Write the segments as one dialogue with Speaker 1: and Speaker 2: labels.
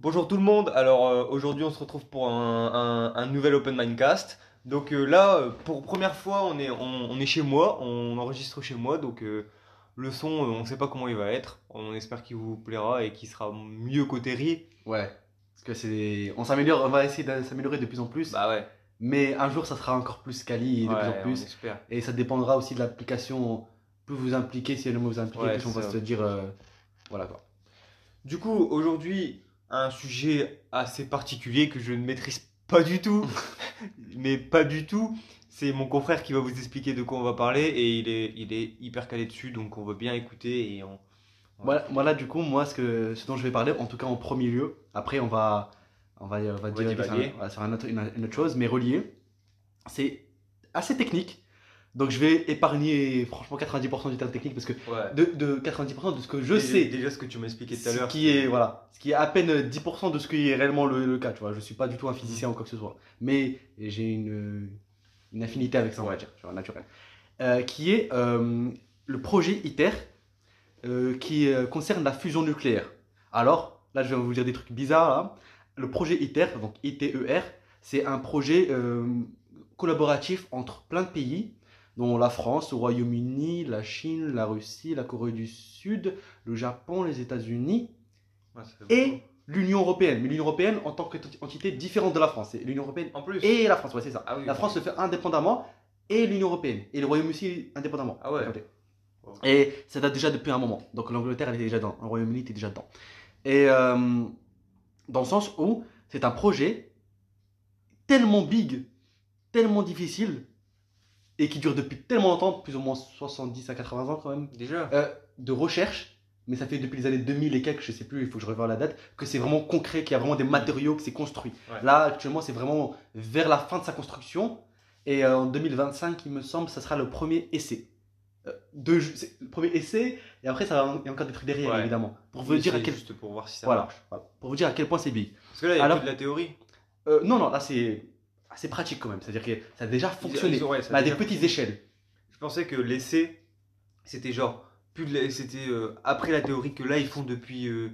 Speaker 1: Bonjour tout le monde, alors euh, aujourd'hui on se retrouve pour un, un- un nouvel Open Mindcast. Donc euh, là, euh, pour première fois, on est, on, on est chez moi, on enregistre chez moi, donc euh, le son, on ne sait pas comment il va être. On espère qu'il vous plaira et qu'il sera mieux riz.
Speaker 2: Ouais. Parce que c'est. On s'améliore, on va essayer de s'améliorer de plus en plus.
Speaker 1: Bah ouais,
Speaker 2: Mais un jour, ça sera encore plus quali et de
Speaker 1: ouais,
Speaker 2: plus en
Speaker 1: on
Speaker 2: plus.
Speaker 1: espère.
Speaker 2: Et ça dépendra aussi de l'application. Plus vous impliquez, si elle vous impliquer,
Speaker 1: Ouais,
Speaker 2: plus on va se dire. Voilà quoi.
Speaker 1: Du coup, aujourd'hui, un sujet assez particulier que je ne maîtrise pas du tout, mais pas du tout. C'est mon confrère qui va vous expliquer de quoi on va parler et il est, il est hyper calé dessus, donc on va bien écouter et on...
Speaker 2: Voilà, voilà, du coup, moi, ce, que, ce dont je vais parler, en tout cas en premier lieu, après, on va, on va, on va, sur, un- sur un autre- une, une autre chose, mais relié. C'est assez technique. Donc, je vais épargner, franchement, 90% du terme technique parce que
Speaker 1: Ouais.
Speaker 2: de, de 90% de ce que je
Speaker 1: Déjà-
Speaker 2: sais,
Speaker 1: Déjà ce que tu m'as expliqué tout à
Speaker 2: ce
Speaker 1: l'heure.
Speaker 2: qui est voilà. Ce qui est à peine 10% de ce qui est réellement le, le cas tu vois. Je suis pas du tout un physicien ou quoi que ce soit. Mais j'ai une, une affinité avec ça on va dire genre naturel. Euh, qui est euh, le projet ITER euh, qui concerne la fusion nucléaire. Alors là je vais vous dire des trucs bizarres là. le projet ITER donc ITER c'est un projet collaboratif entre plein de pays dont la France, le Royaume-Uni, la Chine, la Russie, la Corée du Sud, le Japon, les États-Unis
Speaker 1: Ouais,
Speaker 2: et l'Union Européenne. Mais l'Union Européenne en tant qu'entité différente de la France. L'Union Européenne
Speaker 1: En plus.
Speaker 2: et la France, ouais, c'est ça.
Speaker 1: Ah oui,
Speaker 2: la. France se fait indépendamment et l'Union Européenne. Et le Royaume-Uni aussi indépendamment.
Speaker 1: Ah ouais.
Speaker 2: Et ça date déjà depuis un moment. Donc l'Angleterre, elle était déjà dedans. Le Royaume-Uni était déjà dedans. Et euh, dans le sens où c'est un projet tellement big, tellement difficile, et qui dure depuis tellement longtemps, plus ou moins 70 à 80 ans quand même,
Speaker 1: Déjà.
Speaker 2: euh, de recherche, mais ça fait depuis les années 2000 et quelques, je sais plus, il faut que je revoie la date, que c'est vraiment concret, qu'il y a vraiment des matériaux, que c'est construit.
Speaker 1: Ouais.
Speaker 2: Là, actuellement, c'est vraiment vers la fin de sa construction. Et euh, en 2025, il me semble, ça sera le premier essai. Euh, de, le premier essai, et après, ça va- il y a encore des trucs derrière,
Speaker 1: Ouais.
Speaker 2: évidemment. Pour vous dire à quel
Speaker 1: Juste pour voir si ça
Speaker 2: voilà,
Speaker 1: marche.
Speaker 2: voilà. Pour vous dire à quel point c'est big.
Speaker 1: Parce que là, il y a
Speaker 2: Alors-
Speaker 1: de la théorie.
Speaker 2: Euh, non, non, là, c'est assez pratique quand même. C'est-à-dire que ça a déjà fonctionné.
Speaker 1: Ils ont- ouais, ça a
Speaker 2: mais à des
Speaker 1: déjà
Speaker 2: petites échelles.
Speaker 1: Je pensais que l'essai, c'était genre. La- C'était euh, après la théorie que là, ils font depuis. euh,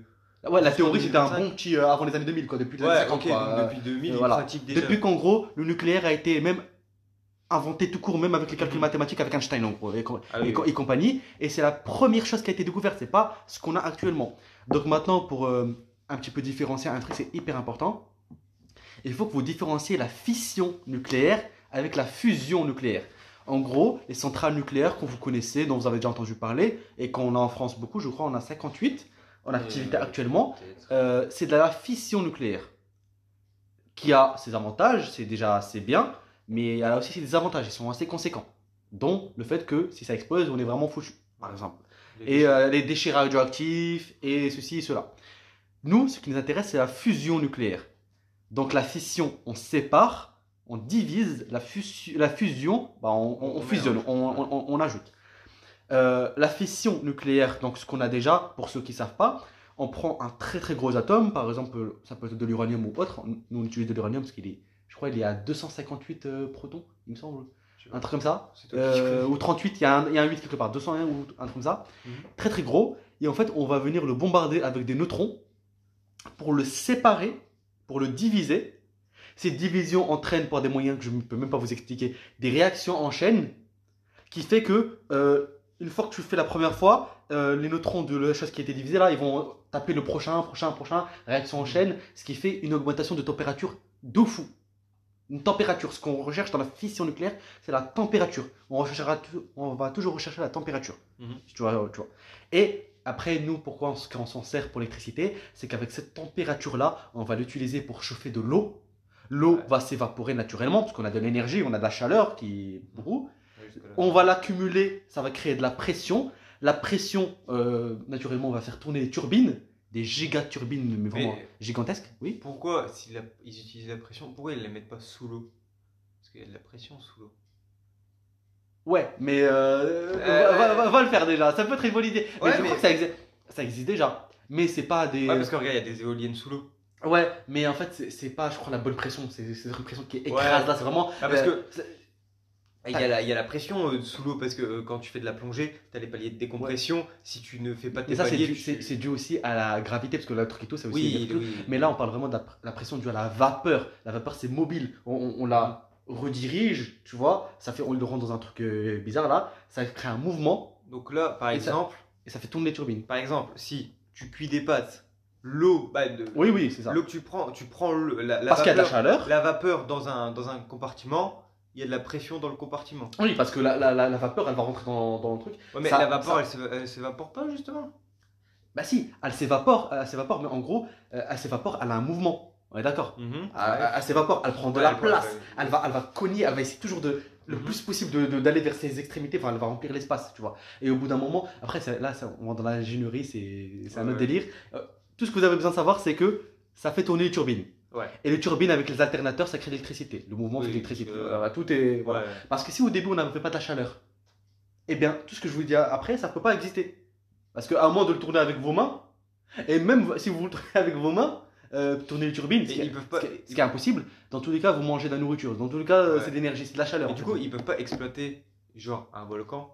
Speaker 2: Ouais, la théorie, c'était un
Speaker 1: 2025.
Speaker 2: bon petit euh, avant les années 2000, quoi. Depuis les années
Speaker 1: Ouais,
Speaker 2: 50,
Speaker 1: ok,
Speaker 2: quoi.
Speaker 1: donc depuis 2000,
Speaker 2: euh,
Speaker 1: ils
Speaker 2: voilà.
Speaker 1: pratiquent déjà.
Speaker 2: Depuis qu'en gros, le nucléaire a été même inventé tout court, même avec les calculs
Speaker 1: Mhm.
Speaker 2: mathématiques avec Einstein en gros, et,
Speaker 1: Ah oui,
Speaker 2: et compagnie. Et c'est la première chose qui a été découverte, c'est pas ce qu'on a actuellement. Donc maintenant, pour euh, un petit peu différencier un truc, c'est hyper important. Il faut que vous différenciez la fission nucléaire avec la fusion nucléaire. En gros, les centrales nucléaires que vous connaissez, dont vous avez déjà entendu parler, et qu'on a en France beaucoup, je crois, on a 58 en activité
Speaker 1: Euh,
Speaker 2: actuellement.
Speaker 1: peut-être.
Speaker 2: Euh, c'est de la fission nucléaire qui a ses avantages, c'est déjà assez bien, mais elle a aussi ses désavantages, ils sont assez conséquents. Dont le fait que si ça explose, on est vraiment foutu, par exemple.
Speaker 1: Les
Speaker 2: Et euh, les déchets radioactifs et ceci et cela. Nous, ce qui nous intéresse, c'est la fusion nucléaire. Donc la fission, on sépare, on divise, la, fusi- la fusion, bah, on, on- on
Speaker 1: On
Speaker 2: fusionne, on, ajoute. Euh, la fission nucléaire, donc ce qu'on a déjà, pour ceux qui ne savent pas, on prend un très très gros atome, par exemple, ça peut être de l'uranium ou autre. Nous, on utilise de l'uranium parce qu'il est, je crois, il est à 258 euh, protons, il me semble. Un truc comme ça. Euh, ou 38, il y, a un, il y a un 8 quelque part, 201 ou un truc comme ça.
Speaker 1: Mhm.
Speaker 2: Très très gros. Et en fait, on va venir le bombarder avec des neutrons pour le séparer, pour le diviser. Ces divisions entraînent par des moyens que je ne peux même pas vous expliquer, des réactions en chaîne qui fait que euh, une fois que tu le fais la première fois, euh, les neutrons de la chose qui a été divisée là, ils vont taper le prochain, prochain, prochain, réaction en chaîne, ce qui fait une augmentation de température de fou. Une température, ce qu'on recherche dans la fission nucléaire, c'est la température. On, recherchera on va toujours rechercher la température.
Speaker 1: Mhm.
Speaker 2: Tu, vois, tu vois. Et après, nous, pourquoi on, s'en sert pour l'électricité C'est qu'avec cette température-là, on va l'utiliser pour chauffer de l'eau. L'eau
Speaker 1: Ouais.
Speaker 2: va s'évaporer naturellement, parce qu'on a de l'énergie, on a de la chaleur qui
Speaker 1: jusque-là.
Speaker 2: On va l'accumuler, ça va créer de la pression. La pression, euh, naturellement, va faire tourner des turbines, des gigaturbines, mais vraiment
Speaker 1: Mais-
Speaker 2: gigantesques. Oui.
Speaker 1: Pourquoi, si la- ils utilisent la pression, pourquoi ils ne la mettent pas sous l'eau? Parce qu'il y a de la pression sous l'eau.
Speaker 2: Ouais, mais euh,
Speaker 1: Euh,
Speaker 2: va, va- va- va le faire déjà. Ça peut être une bonne idée. Mais je
Speaker 1: mais-
Speaker 2: crois que ça existe, ça existe déjà. Mais c'est pas des.
Speaker 1: Ouais, parce que regarde, il y a des éoliennes sous l'eau.
Speaker 2: Ouais, mais en fait, c'est- pas, je crois, la bonne pression. C'est une pression qui écrase
Speaker 1: Ouais.
Speaker 2: là. C'est vraiment.
Speaker 1: Ah, parce
Speaker 2: euh,
Speaker 1: que- Il y, a la, il y a la pression euh, sous l'eau parce que euh, quand tu fais de la plongée, tu as les paliers de décompression. Si tu ne fais pas tes
Speaker 2: Mais ça, c'est
Speaker 1: paliers,
Speaker 2: dû,
Speaker 1: tu-
Speaker 2: aussi à la gravité, parce que la truquito, c'est aussi.
Speaker 1: Oui, oui.
Speaker 2: Mais là, on parle vraiment de la, la pression due à la vapeur. La vapeur, c'est mobile. On, on- on la redirige, tu vois. Ça fait, on le rend dans un truc euh, bizarre là. Ça crée un mouvement
Speaker 1: Donc là, par
Speaker 2: Et ça-
Speaker 1: exemple,
Speaker 2: et ça fait tourner les turbines.
Speaker 1: par exemple, si tu cuis des pâtes, l'eau, bah,
Speaker 2: Oui, oui, c'est ça.
Speaker 1: l'eau que tu prends, tu prends le- la, la
Speaker 2: Parce qu'il y a de la
Speaker 1: vapeur,
Speaker 2: chaleur.
Speaker 1: la vapeur dans un, dans un compartiment, il y a de la pression dans le compartiment.
Speaker 2: Oui, parce que la, la, la, vapeur, elle va rentrer dans, dans le truc.
Speaker 1: Ouais, mais
Speaker 2: Ça-
Speaker 1: la vapeur,
Speaker 2: ça-
Speaker 1: elle se- elle s'évapore pas justement?
Speaker 2: Bah si, elle s'évapore, elle s'évapore, mais en gros, euh, elle s'évapore, elle a un mouvement. On est d'accord
Speaker 1: Mhm.
Speaker 2: Elle, elle- elle s'évapore, elle prend de
Speaker 1: Ouais,
Speaker 2: la place.
Speaker 1: ouais, ouais.
Speaker 2: Elle va, elle va cogner, elle va essayer toujours de le
Speaker 1: Mhm.
Speaker 2: plus possible de- de- d'aller vers ses extrémités. Enfin, elle va remplir l'espace, tu vois. Et au bout d'un moment, après, là, on va dans l'ingénierie, c'est un autre délire. Euh, tout ce que vous avez besoin de savoir, c'est que ça fait tourner les turbines.
Speaker 1: Ouais.
Speaker 2: Et les turbines avec les alternateurs, ça crée de l'électricité. Le mouvement
Speaker 1: Oui,
Speaker 2: de l'électricité.
Speaker 1: euh,
Speaker 2: tout est. Voilà.
Speaker 1: Ouais.
Speaker 2: Parce que si au début on n'avait pas de la chaleur, eh bien tout ce que je vous dis après, ça ne peut pas exister. Parce qu'à moins de le tourner avec vos mains, et même si vous le tournez avec vos mains, euh, tourner les turbines,
Speaker 1: Et
Speaker 2: ce qui,
Speaker 1: ils peuvent pas-
Speaker 2: ce qui est- ce qui est impossible, dans tous les cas vous mangez de la nourriture. Dans tous les cas euh,
Speaker 1: Ouais.
Speaker 2: c'est de l'énergie, c'est de la chaleur.
Speaker 1: Et du
Speaker 2: fait.
Speaker 1: coup, ils peuvent pas exploiter genre un volcan,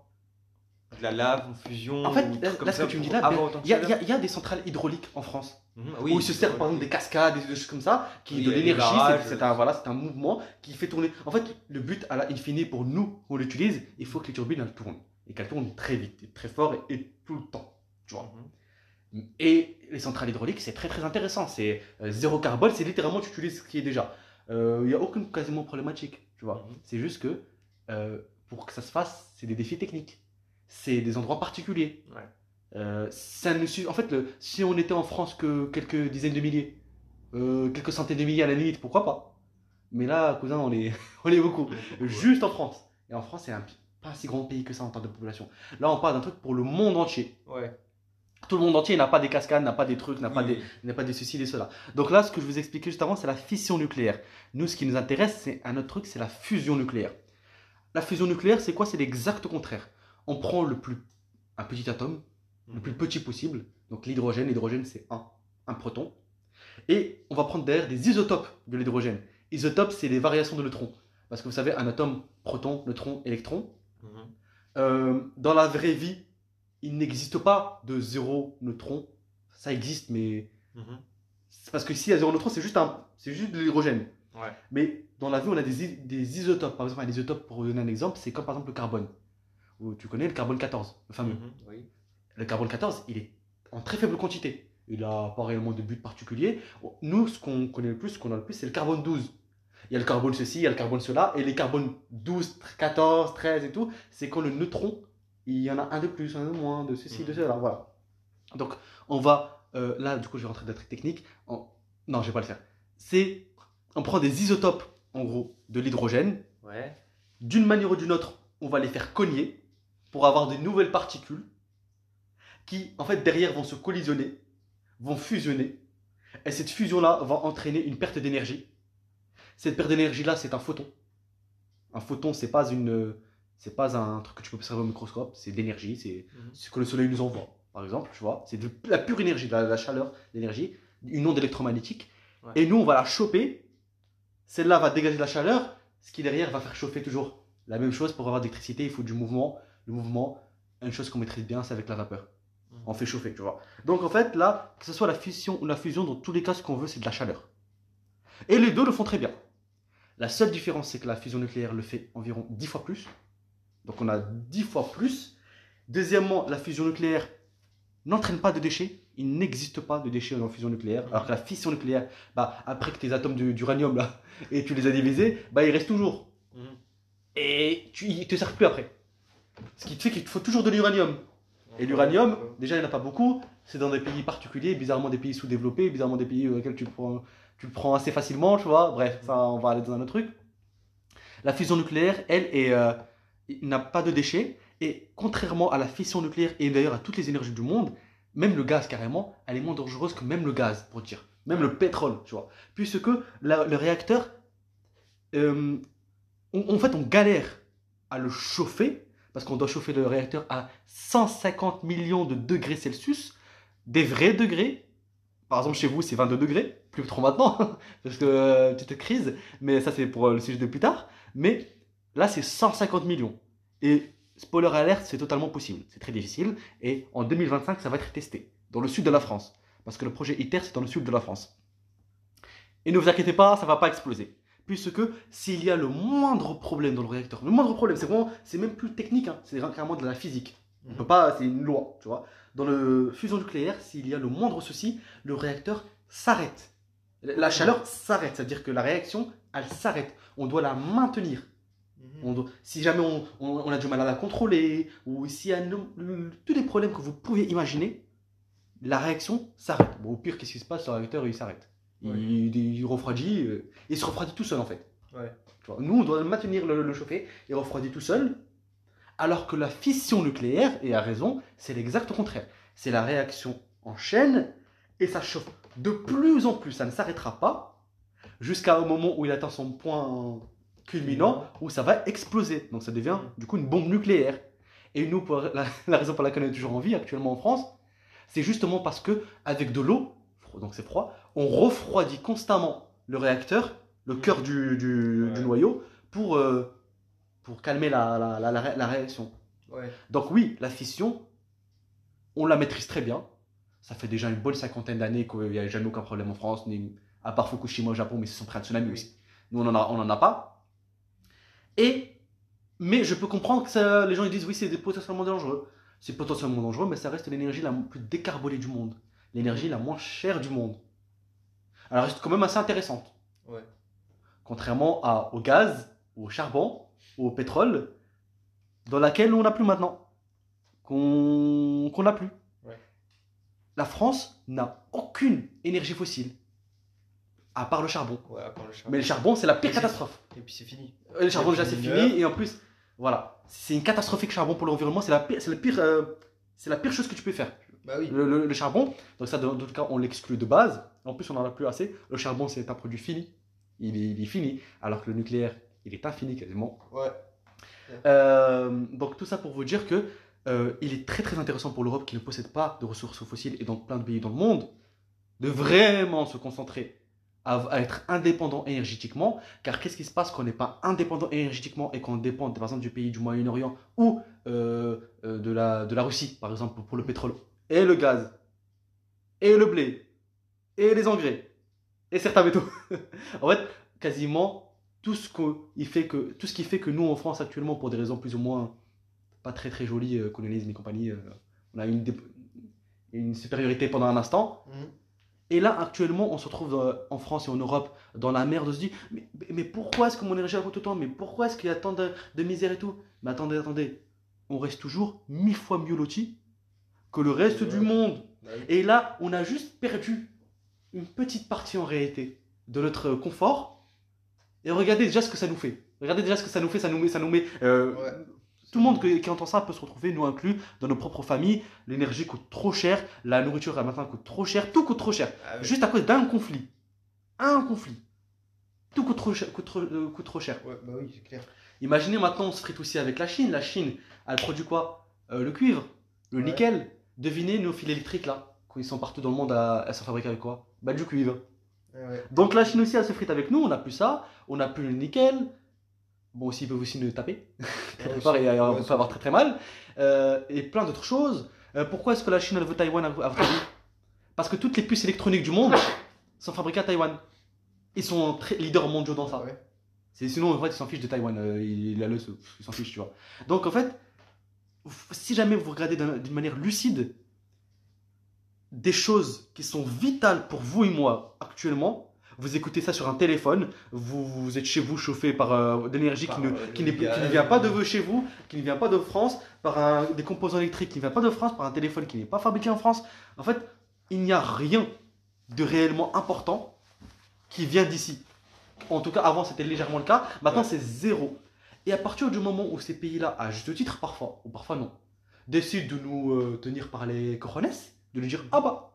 Speaker 1: de la lave, une fusion.
Speaker 2: En fait,
Speaker 1: ou
Speaker 2: là,
Speaker 1: comme
Speaker 2: là, ce
Speaker 1: ça
Speaker 2: que tu me dis là, ben, il y, a- y y des centrales hydrauliques en France
Speaker 1: Mhm,
Speaker 2: où
Speaker 1: oui,
Speaker 2: ils se servent par exemple des cascades, des choses comme ça, qui
Speaker 1: Oui,
Speaker 2: de l'énergie, c'est un, voilà, c'est un mouvement qui fait tourner. En fait, le but à la in fine pour nous, on l'utilise, il faut que les turbines elles tournent. Et qu'elles tournent très vite, et très fort et, et tout le temps. Tu vois.
Speaker 1: Mhm.
Speaker 2: Et les centrales hydrauliques, c'est très très intéressant. C'est euh, zéro carbone, c'est littéralement tu utilises ce qui est déjà. Euh, Il n'y a aucune quasiment problématique, tu vois.
Speaker 1: Mhm.
Speaker 2: C'est juste que euh, pour que ça se fasse, c'est des défis techniques. C'est des endroits particuliers.
Speaker 1: Ouais.
Speaker 2: Euh, ça En fait, le- si on était en France que quelques dizaines de milliers, euh, quelques centaines de milliers à la limite, pourquoi pas? Mais là, cousin, on est, on est beaucoup. Juste en France. Et en France, c'est un pas si grand pays que ça en termes de population. Là, on parle d'un truc pour le monde entier.
Speaker 1: Ouais.
Speaker 2: Tout le monde entier n'a pas des cascades, n'a pas des trucs, n'a pas
Speaker 1: Oui,
Speaker 2: des, pas des ceci, des cela. Donc là, ce que je vous expliquais juste avant, c'est la fission nucléaire. Nous, ce qui nous intéresse, c'est un autre truc, c'est la fusion nucléaire. La fusion nucléaire, c'est quoi? C'est l'exact contraire. On prend le plus, un petit atome, le plus petit possible. Donc l'hydrogène, l'hydrogène c'est un, un proton. Et on va prendre derrière des isotopes de l'hydrogène. Isotopes, c'est les variations de neutrons. Parce que vous savez, un atome, proton, neutron, électron,
Speaker 1: Mhm.
Speaker 2: euh, dans la vraie vie, il n'existe pas de zéro neutron. Ça existe, mais
Speaker 1: Mhm.
Speaker 2: c'est parce que s'il y a zéro neutron, c'est juste, un, c'est juste de l'hydrogène.
Speaker 1: Ouais.
Speaker 2: Mais dans la vie, on a des, des isotopes. Par exemple, un isotope, pour vous donner un exemple, c'est comme par exemple le carbone. Tu connais le carbone 14, le fameux.
Speaker 1: Mhm. Oui.
Speaker 2: Le carbone 14, il est en très faible quantité. Il n'a pas réellement de but particulier. Nous, ce qu'on connaît le plus, ce qu'on a le plus, c'est le carbone 12. Il y a le carbone ceci, il y a le carbone cela. Et les carbones 12, 14, 13 et tout, c'est quand le neutron, il y en a un de plus, un de moins, de ceci, de
Speaker 1: Mhm.
Speaker 2: cela. Voilà. Donc, on va. euh, là, du coup, je vais rentrer dans techniques. En- Non, je vais pas le faire. C'est. On prend des isotopes, en gros, de l'hydrogène.
Speaker 1: Ouais.
Speaker 2: D'une manière ou d'une autre, on va les faire cogner pour avoir de nouvelles particules qui, en fait, derrière vont se collisionner, vont fusionner. Et cette fusion-là va entraîner une perte d'énergie. Cette perte d'énergie-là, c'est un photon. Un photon, c'est pas une, c'est pas un truc que tu peux observer au microscope. C'est de l'énergie. C'est
Speaker 1: Mhm.
Speaker 2: ce que le soleil nous envoie, par exemple. Tu vois, c'est de la pure énergie, de la, la chaleur, l'énergie, une onde électromagnétique.
Speaker 1: Ouais.
Speaker 2: Et nous, on va la choper. Celle-là va dégager de la chaleur, ce qui derrière va faire chauffer toujours. La même chose pour avoir de l'électricité, il faut du mouvement. Le mouvement, une chose qu'on maîtrise bien, c'est avec la vapeur.
Speaker 1: Mhm.
Speaker 2: On fait chauffer, tu vois. Donc en fait, là, que ce soit la fission ou la fusion, dans tous les cas, ce qu'on veut, c'est de la chaleur. Et les deux le font très bien. La seule différence, c'est que la fusion nucléaire le fait environ 10 fois plus. Donc on a 10 fois plus. Deuxièmement, la fusion nucléaire n'entraîne pas de déchets. Il n'existe pas de déchets dans la fusion nucléaire. Alors que la fission nucléaire, bah, après que tes atomes d'uranium, là, et tu les as divisés, bah, ils restent toujours.
Speaker 1: Mhm.
Speaker 2: Et tu, ils te servent plus après. Ce qui te fait qu'il te faut toujours de l'uranium. Et l'uranium, déjà, il n'y en a pas beaucoup. C'est dans des pays particuliers, bizarrement des pays sous-développés, bizarrement des pays auxquels tu prends, tu le prends assez facilement, tu vois. Bref, ça, on va aller dans un autre truc. La fusion nucléaire, elle, est, euh, n'a pas de déchets. Et contrairement à la fission nucléaire et d'ailleurs à toutes les énergies du monde, même le gaz carrément, elle est moins dangereuse que même le gaz, pour dire. Même le pétrole, tu vois. Puisque le réacteur, euh, on- en fait, on galère à le chauffer parce qu'on doit chauffer le réacteur à 150 millions de degrés Celsius, des vrais degrés. Par exemple, chez vous, c'est 22 degrés, plus trop maintenant, parce que euh, petite crise, mais ça, c'est pour euh, le sujet de plus tard. Mais Là, c'est 150 millions. Et spoiler alert, c'est totalement possible. C'est très difficile. Et en 2025, ça va être testé dans le sud de la France. Parce que le projet ITER, c'est dans le sud de la France. Et ne vous inquiétez pas, ça va pas exploser. Puisque s'il y a le moindre problème dans le réacteur, le moindre problème, c'est vraiment, c'est même plus technique, hein, c'est carrément de la physique. On peut pas, c'est une loi, tu vois. Dans le fusion nucléaire, s'il y a le moindre souci, le réacteur s'arrête. La chaleur s'arrête, c'est-à-dire que la réaction, elle s'arrête. On doit la maintenir. On doit- si jamais on, on- on a du mal à la contrôler, ou s'il y a le- tous les problèmes que vous pouvez imaginer, la réaction s'arrête. Bon, au pire, qu'est-ce qui se passe? Le réacteur, il s'arrête. Il,
Speaker 1: Ouais.
Speaker 2: il- il refroidit, euh, il se refroidit tout seul en fait.
Speaker 1: Ouais.
Speaker 2: Tu vois, nous, on doit maintenir le, le chauffer, il refroidit tout seul, alors que la fission nucléaire, et à raison, c'est l'exact contraire. C'est la réaction en chaîne, et ça chauffe de plus en plus, ça ne s'arrêtera pas, jusqu'à un moment où il atteint son point culminant, où ça va exploser. Donc ça devient du coup une bombe nucléaire. Et nous, pour la, la raison pour laquelle on est toujours en vie actuellement en France, c'est justement parce que avec de l'eau, donc c'est froid, on refroidit constamment le réacteur, le cœur du, du-
Speaker 1: Ouais.
Speaker 2: du noyau, pour, euh, pour calmer la, la- la- la ré- la réaction.
Speaker 1: Ouais.
Speaker 2: Donc oui, la fission, on la maîtrise très bien. Ça fait déjà une bonne cinquantaine d'années qu'il n'y a jamais aucun problème en France, ni, à part Fukushima au Japon, mais c'est sont près un tsunami aussi. Nous, on n'en a, on en a pas. Et, mais je peux comprendre que ça- les gens ils disent oui, c'est potentiellement dangereux. C'est potentiellement dangereux, mais ça reste l'énergie la plus décarbonée du monde. L'énergie la moins chère du monde. Elle reste quand même assez intéressante.
Speaker 1: Ouais.
Speaker 2: Contrairement à, au gaz, au charbon, au pétrole, dans laquelle on n'a plus maintenant. Qu'on n'a plus.
Speaker 1: Ouais.
Speaker 2: La France n'a aucune énergie fossile. À part le charbon.
Speaker 1: Ouais, à part le charbon.
Speaker 2: Mais le charbon, c'est la pire catastrophe.
Speaker 1: Et puis c'est fini.
Speaker 2: Euh, Le charbon, déjà, c'est fini. Et en plus, voilà. C'est une catastrophique charbon pour l'environnement. C'est la pire, c'est la pire, euh, c'est la pire chose que tu peux faire.
Speaker 1: Bah oui.
Speaker 2: Le, le- le charbon, donc ça, dans d'autres cas, on l'exclut de base. En plus, on n'en a plus assez. Le charbon, c'est un produit fini. Il est, il est fini. Alors que le nucléaire, il est infini quasiment.
Speaker 1: Ouais.
Speaker 2: Euh, donc, tout ça pour vous dire que euh, il est très très intéressant pour l'Europe qui ne possède pas de ressources fossiles et dans plein de pays dans le monde de vraiment se concentrer à, être indépendant énergétiquement. Car qu'est-ce qui se passe quand on n'est pas indépendant énergétiquement et qu'on dépend par exemple du pays du Moyen-Orient ou euh, euh, de, la, de la Russie, par exemple, pour le pétrole et le gaz et le blé et les engrais et certains métaux. en fait, quasiment tout ce, qui fait que, tout ce qui fait que nous en France actuellement, pour des raisons plus ou moins pas très très jolies, euh, colonialisme et compagnie, euh, on a une, une supériorité pendant un instant.
Speaker 1: Mhm.
Speaker 2: Et là, actuellement, on se retrouve dans- en France et en Europe dans la merde. On se dit, mais, mais pourquoi est-ce que mon énergie coûte autant? Mais pourquoi est-ce qu'il y a tant de, de misère et tout? Mais attendez, attendez. On reste toujours mille fois mieux lotis que le reste
Speaker 1: Ouais.
Speaker 2: du monde.
Speaker 1: Bah.
Speaker 2: Et là, on a juste perdu une petite partie en réalité de notre confort. Et regardez déjà ce que ça nous fait. Regardez déjà ce que ça nous fait. Ça nous met, ça nous met euh,
Speaker 1: Ouais.
Speaker 2: Tout le monde qui entend ça peut se retrouver, nous inclus, dans nos propres familles. L'énergie coûte trop cher, la nourriture à matin coûte trop cher, tout coûte trop cher.
Speaker 1: Ah.
Speaker 2: Juste à cause d'un conflit. Un conflit. Tout coûte trop cher. Coûte trop, euh, coûte trop cher.
Speaker 1: Ouais, bah oui, c'est clair.
Speaker 2: Imaginez maintenant, on se frite aussi avec la Chine. La Chine, elle produit quoi? Euh, Le cuivre, le
Speaker 1: Ouais.
Speaker 2: nickel. Devinez nos fils électriques là, quand ils sont partout dans le monde, à, elles sont fabriquées avec quoi? Bah du cuivre.
Speaker 1: Ouais.
Speaker 2: Donc la Chine aussi, elle se frite avec nous. On n'a plus ça, on n'a plus le nickel. Bon, aussi, ils peuvent aussi nous taper. quelque part, et, euh, on peut avoir très très mal. Euh, et plein d'autres choses. Euh, pourquoi est-ce que la Chine elle veut Taïwan à, votre avis? Parce que toutes les puces électroniques du monde sont fabriquées à Taïwan. Ils sont très leaders mondiaux dans ça.
Speaker 1: Ouais.
Speaker 2: C'est sinon en fait ils s'en fichent de Taïwan, euh, il, il a le il s'en fiche, tu vois. Donc en fait, si jamais vous regardez d'un- d'une manière lucide des choses qui sont vitales pour vous et moi actuellement, vous écoutez ça sur un téléphone, vous, vous êtes chez vous chauffé par euh, de l'énergie qui, ne,
Speaker 1: euh,
Speaker 2: qui, qui ne vient pas de chez vous, qui ne vient pas de France, par un- des composants électriques qui ne viennent pas de France, par un téléphone qui n'est pas fabriqué en France. En fait, il n'y a rien de réellement important qui vient d'ici. En tout cas, avant c'était légèrement le cas, maintenant
Speaker 1: Ouais.
Speaker 2: c'est zéro. Et à partir du moment où ces pays-là, à juste titre parfois, ou parfois non, décident de nous euh, tenir par les cojones, de nous dire Ah bah,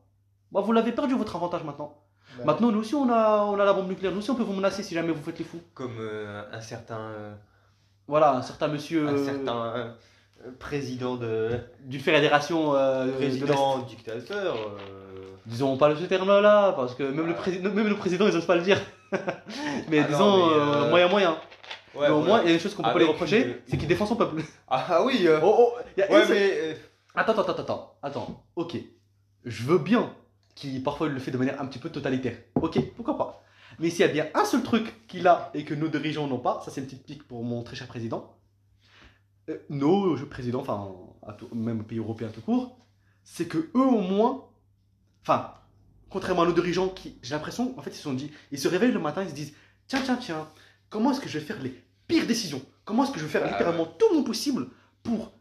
Speaker 2: bah vous l'avez perdu votre avantage maintenant.
Speaker 1: Bah,
Speaker 2: Maintenant, nous aussi on a, on a la bombe nucléaire, nous aussi on peut vous menacer si jamais vous faites les fous.
Speaker 1: Comme euh, un certain, euh,
Speaker 2: Voilà, un certain monsieur
Speaker 1: un
Speaker 2: euh,
Speaker 1: certain euh, président de
Speaker 2: d'une fédération euh, de
Speaker 1: président dictateur. euh,
Speaker 2: Disons pas ce terme-là, parce que même, le, président, même le président ils osent pas le dire. Mais
Speaker 1: Ah non,
Speaker 2: disons
Speaker 1: mais,
Speaker 2: euh,
Speaker 1: euh,
Speaker 2: moyen moyen.
Speaker 1: Ouais,
Speaker 2: mais au
Speaker 1: voilà.
Speaker 2: moins, il y a une chose qu'on peut pas lui
Speaker 1: Avec
Speaker 2: reprocher,
Speaker 1: une-
Speaker 2: c'est qu'il défend son peuple.
Speaker 1: Ah ah oui. euh,
Speaker 2: Oh, oh, il y a une
Speaker 1: ouais,
Speaker 2: seule-
Speaker 1: mais. euh,
Speaker 2: Attends, attends, attends, attends, attends. Ok, je veux bien qu'il parfois le fait de manière un petit peu totalitaire. Ok, pourquoi pas. Mais s'il y a bien un seul truc qu'il a et que nos dirigeants n'ont pas, ça c'est une petite pique pour mon très cher président. Euh, nos présidents, enfin, même pays européens tout court, c'est que eux au moins, enfin, contrairement à nos dirigeants qui, j'ai l'impression, en fait, ils se sont dit, ils se réveillent le matin, ils se disent, tiens, tiens, tiens, comment est-ce que je vais faire les pires décisions? Comment est-ce que je vais faire
Speaker 1: Ah
Speaker 2: littéralement tout mon possible pour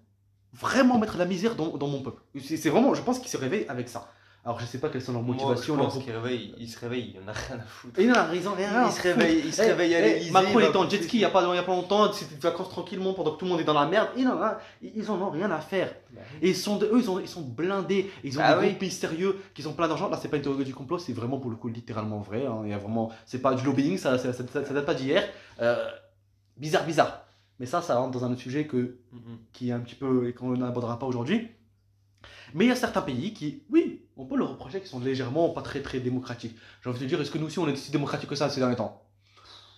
Speaker 2: vraiment mettre la misère dans, dans mon peuple? C'est vraiment, je pense qu'ils se réveillent avec ça. Alors, je sais pas quelles sont leurs
Speaker 1: moi,
Speaker 2: motivations,
Speaker 1: je
Speaker 2: leurs
Speaker 1: pense qu'il réveille, il se réveille, il en a rien à foutre.
Speaker 2: et il en a raison, rien.
Speaker 1: Il se réveille, il se
Speaker 2: Eh,
Speaker 1: réveille à
Speaker 2: eh,
Speaker 1: l'Élysée.
Speaker 2: Macron
Speaker 1: il
Speaker 2: il était en jet ski il y a pas, il y a pas longtemps, c'était des vacances tranquillement pendant que tout le monde est dans la merde. Ils en, ont- ils en ont rien à faire. Et ils sont, de- eux, ils, ont- ils sont blindés. Ils ont
Speaker 1: Ah
Speaker 2: des
Speaker 1: oui.
Speaker 2: groupes mystérieux qui ont plein d'argent. Là, c'est pas une théorie du complot, c'est vraiment pour le coup littéralement vrai. hein. Il y a vraiment, c'est pas du lobbying, ça, ça, ça- ça- ça date pas d'hier. Euh, bizarre, bizarre. Mais ça, ça rentre dans un autre sujet que, qui est un petit peu et qu'on n'abordera pas aujourd'hui. Mais il y a certains pays qui, oui, on peut leur reprocher qu'ils sont légèrement pas très très démocratiques. J'ai envie de te dire, est-ce que nous aussi on est si démocratiques que ça ces derniers temps?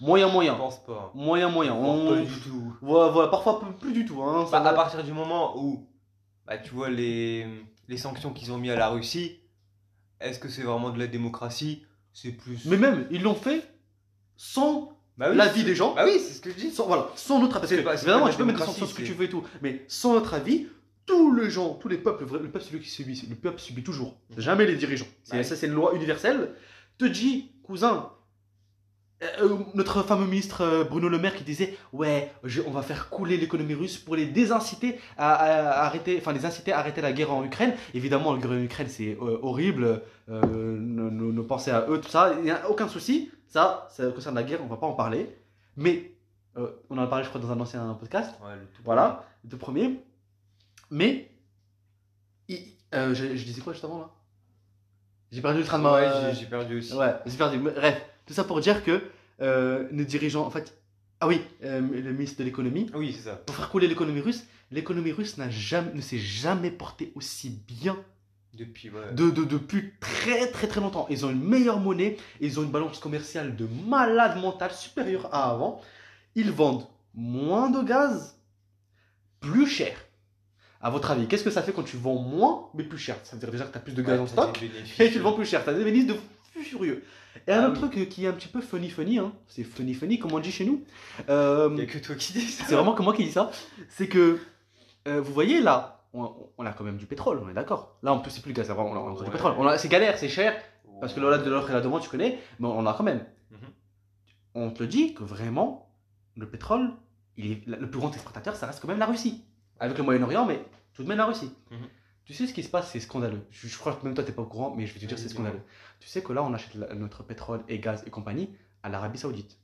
Speaker 2: Moyen,
Speaker 1: Je
Speaker 2: moyen.
Speaker 1: pense pas.
Speaker 2: Moyen, moyen. On...
Speaker 1: Pas du tout.
Speaker 2: Voilà, voilà, parfois plus, du tout. Hein,
Speaker 1: Bah, à partir du moment où, bah, tu vois, les, les sanctions qu'ils ont mis à la Russie, est-ce que c'est vraiment de la démocratie? C'est plus.
Speaker 2: Mais même, ils l'ont fait sans,
Speaker 1: Bah
Speaker 2: l'avis des gens.
Speaker 1: Bah oui, c'est ce que je dis.
Speaker 2: sans, voilà, sans notre avis. Parce que, évidemment, tu peux mettre des sanctions, ce que tu veux et tout. Mais sans notre avis, tous les gens, tous les peuples, le peuple celui qui subit, le peuple subit toujours. C'est jamais les dirigeants.
Speaker 1: Ouais.
Speaker 2: Ça, c'est une loi universelle. Te dis, cousin, euh, euh, notre fameux ministre euh, Bruno Le Maire qui disait ouais je- on va faire couler l'économie russe pour les désinciter à, à- à arrêter enfin les inciter à arrêter la guerre en Ukraine. Évidemment la guerre en Ukraine c'est euh, horrible. Ne, ne- ne pensez à eux tout ça. Il n'y a aucun souci. Ça ça concerne la guerre on va pas en parler. Mais on en a parlé je crois dans un ancien podcast.
Speaker 1: Ouais, le tout
Speaker 2: voilà. premiers mais il- euh, je, je disais quoi juste avant là? J'ai perdu le train de ma
Speaker 1: Ouais, j'ai- j'ai perdu aussi.
Speaker 2: Ouais, j'ai perdu. Bref, tout ça pour dire que euh, nos dirigeants, en fait, ah oui, euh, le ministre de l'économie,
Speaker 1: Oui, c'est ça.
Speaker 2: pour faire couler l'économie russe, l'économie russe n'a jamais, ne s'est jamais portée aussi bien
Speaker 1: Depuis, ouais.
Speaker 2: de, de- depuis très très très longtemps. Ils ont une meilleure monnaie, ils ont une balance commerciale de malade mental supérieure à avant. Ils vendent moins de gaz, plus cher. À votre avis, qu'est-ce que ça fait quand tu vends moins mais plus cher? Ça veut dire déjà que tu as plus de gaz
Speaker 1: Ouais,
Speaker 2: en stock et tu le vends plus cher. T'as des bénéfices de furieux. Et un
Speaker 1: Ah
Speaker 2: autre
Speaker 1: oui.
Speaker 2: truc qui est un petit peu funny funny, hein, c'est funny funny comme on dit chez nous. Euh,
Speaker 1: Il y a que toi qui dis ça.
Speaker 2: c'est vraiment que moi qui dis ça. C'est que euh, vous voyez là, on, on a quand même du pétrole, on est d'accord. Là, en plus c'est plus le gaz, on a, on a du pétrole. On a- C'est galère, c'est cher parce que là de l'offre et la demande tu connais, mais on a quand même.
Speaker 1: Mhm.
Speaker 2: On te le dit que vraiment le pétrole, il est le plus grand exportateur, ça reste quand même la Russie, avec le Moyen-Orient, mais tout de même la Russie.
Speaker 1: Mhm.
Speaker 2: Tu sais ce qui se passe, c'est scandaleux. Je, je crois que même toi t'es pas au courant, mais je vais te dire
Speaker 1: Oui,
Speaker 2: c'est scandaleux. Tu sais que là on achète la- notre pétrole et gaz et compagnie à l'Arabie Saoudite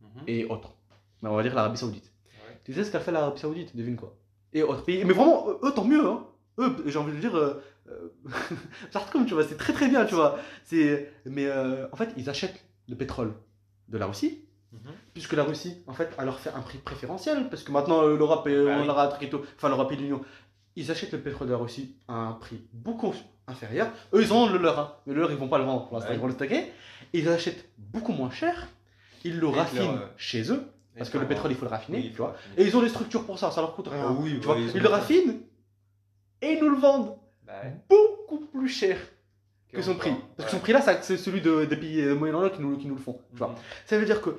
Speaker 1: Mhm.
Speaker 2: et autres. Mais on va dire l'Arabie Saoudite.
Speaker 1: Ouais.
Speaker 2: Tu sais ce qu'a fait l'Arabie Saoudite? Devine quoi? Et autres pays. Mais vraiment, eux, tant mieux. Hein. Eux, j'ai envie de dire. Euh, euh, comme tu vois, c'est très très bien, tu vois. C'est, mais euh, en fait, ils achètent le pétrole de la Russie. Puisque la Russie, en fait, elle leur fait un prix préférentiel, parce que maintenant euh, l'Europe et
Speaker 1: Bah
Speaker 2: on
Speaker 1: oui.
Speaker 2: leur a un truc et enfin l'Europe et l'Union, ils achètent le pétrole de la Russie à un prix beaucoup inférieur. Eux, ils ont le leur, hein. mais le leur, ils vont pas le vendre pour l'instant,
Speaker 1: Ouais.
Speaker 2: ils vont le stocker. Ils l'achètent beaucoup moins cher, ils le
Speaker 1: Et
Speaker 2: raffinent
Speaker 1: leur, euh,
Speaker 2: chez eux, parce que le pétrole, il faut le raffiner,
Speaker 1: Oui,
Speaker 2: tu vois. Et ils ont les structures pour ça, ça leur coûte rien.
Speaker 1: Ah oui,
Speaker 2: tu
Speaker 1: ouais,
Speaker 2: vois.
Speaker 1: ils
Speaker 2: le raffinent et ils nous le vendent
Speaker 1: Bah
Speaker 2: beaucoup plus cher que son prix. Parce que son prix là, c'est celui de- des pays euh, Moyen-Orient qui nous, qui nous le font. Tu vois.
Speaker 1: Mhm.
Speaker 2: Ça veut dire que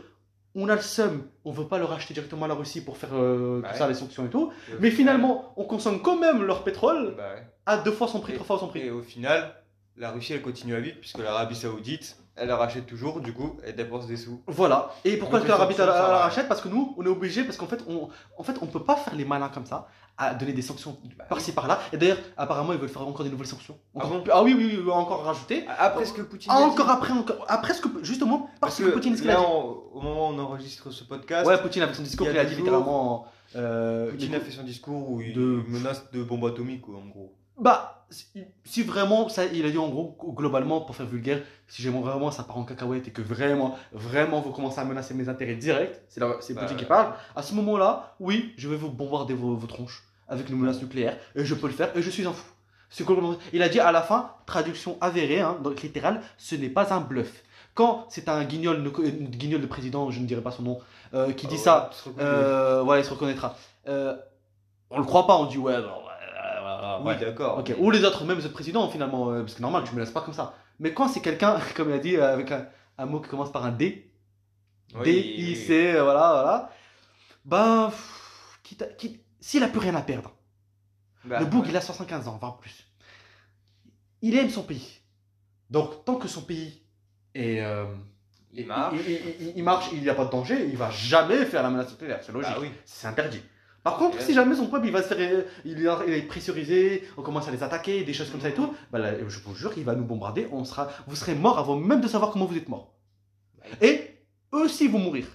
Speaker 2: on a le seum, on veut pas le racheter directement à la Russie pour faire euh,
Speaker 1: Bah
Speaker 2: tout
Speaker 1: ouais.
Speaker 2: ça, les sanctions et tout.
Speaker 1: Et
Speaker 2: Mais
Speaker 1: final-
Speaker 2: finalement, on consomme quand même leur pétrole
Speaker 1: Bah ouais.
Speaker 2: à deux fois son prix,
Speaker 1: Et-
Speaker 2: trois fois son prix.
Speaker 1: Et au final, la Russie elle continue à vivre puisque l'Arabie Saoudite elle la rachète toujours, du coup elle dépense des sous.
Speaker 2: Voilà. Et pourquoi est-ce que l'Arabie la, rachète? Parce que nous, on est obligé, parce qu'en fait, on, en fait, on peut pas faire les malins comme ça, à donner des sanctions
Speaker 1: Bah
Speaker 2: par-ci par-là. Et d'ailleurs, apparemment, ils veulent faire encore des nouvelles sanctions.
Speaker 1: Ah
Speaker 2: Encore
Speaker 1: bon
Speaker 2: plus- ah oui, oui, oui, encore rajouter.
Speaker 1: Après ce que Poutine a dit-
Speaker 2: Encore après, encore, après ce que, justement, parce,
Speaker 1: parce
Speaker 2: que,
Speaker 1: que
Speaker 2: Poutine, ce a dit.
Speaker 1: on- au moment où on enregistre ce podcast,
Speaker 2: Ouais, Poutine avec son discours,
Speaker 1: il a
Speaker 2: a dit
Speaker 1: jours,
Speaker 2: littéralement. euh,
Speaker 1: Poutine a fait son discours où il
Speaker 2: de-
Speaker 1: menace de bombe atomique en gros.
Speaker 2: Bah, si- vraiment, ça, il a dit en gros, globalement, pour faire vulgaire, si j'aime vraiment ça part en cacahuète et que vraiment, vraiment vous commencez à menacer mes intérêts directs, c'est c'est
Speaker 1: Bah,
Speaker 2: Poutine qui parle, à ce moment-là, oui, je vais vous bombarder vos, vos tronches avec une menace nucléaire, et je peux le faire, et je suis un fou. Il a dit à la fin, traduction avérée, hein, donc littérale, ce n'est pas un bluff. Quand c'est un guignol, guignol de président, je ne dirai pas son nom, euh, qui dit
Speaker 1: Ah ouais,
Speaker 2: ça, euh, voilà, il se reconnaîtra. Euh, on le croit pas, on dit ouais, non, ouais,
Speaker 1: Oui,
Speaker 2: ouais.
Speaker 1: d'accord.
Speaker 2: Ok. Ou les autres, même ce président finalement, euh, parce que normal, tu me laisses pas comme ça. Mais quand c'est quelqu'un, comme il a dit, euh, avec un, un mot qui commence par un D,
Speaker 1: Oui,
Speaker 2: D-I-C, euh, voilà, voilà, ben, pff, quitte à- quitte- s'il a plus rien à perdre,
Speaker 1: Bah,
Speaker 2: le Boug,
Speaker 1: ouais.
Speaker 2: il a 115 ans, voire plus. Il aime son pays. Donc, tant que son pays est, euh,
Speaker 1: Il marche.
Speaker 2: il, il- il- il marche, il n'y a pas de danger, il va jamais faire la menace nucléaire, c'est logique.
Speaker 1: Bah oui.
Speaker 2: C'est interdit. Par contre, si jamais son peuple il va se faire, euh, il est, il est pressurisé, on commence à les attaquer, des choses comme ça et tout, bah là, je vous jure, il va nous bombarder, on sera, vous serez mort avant même de savoir comment vous êtes mort. Et eux aussi vont mourir.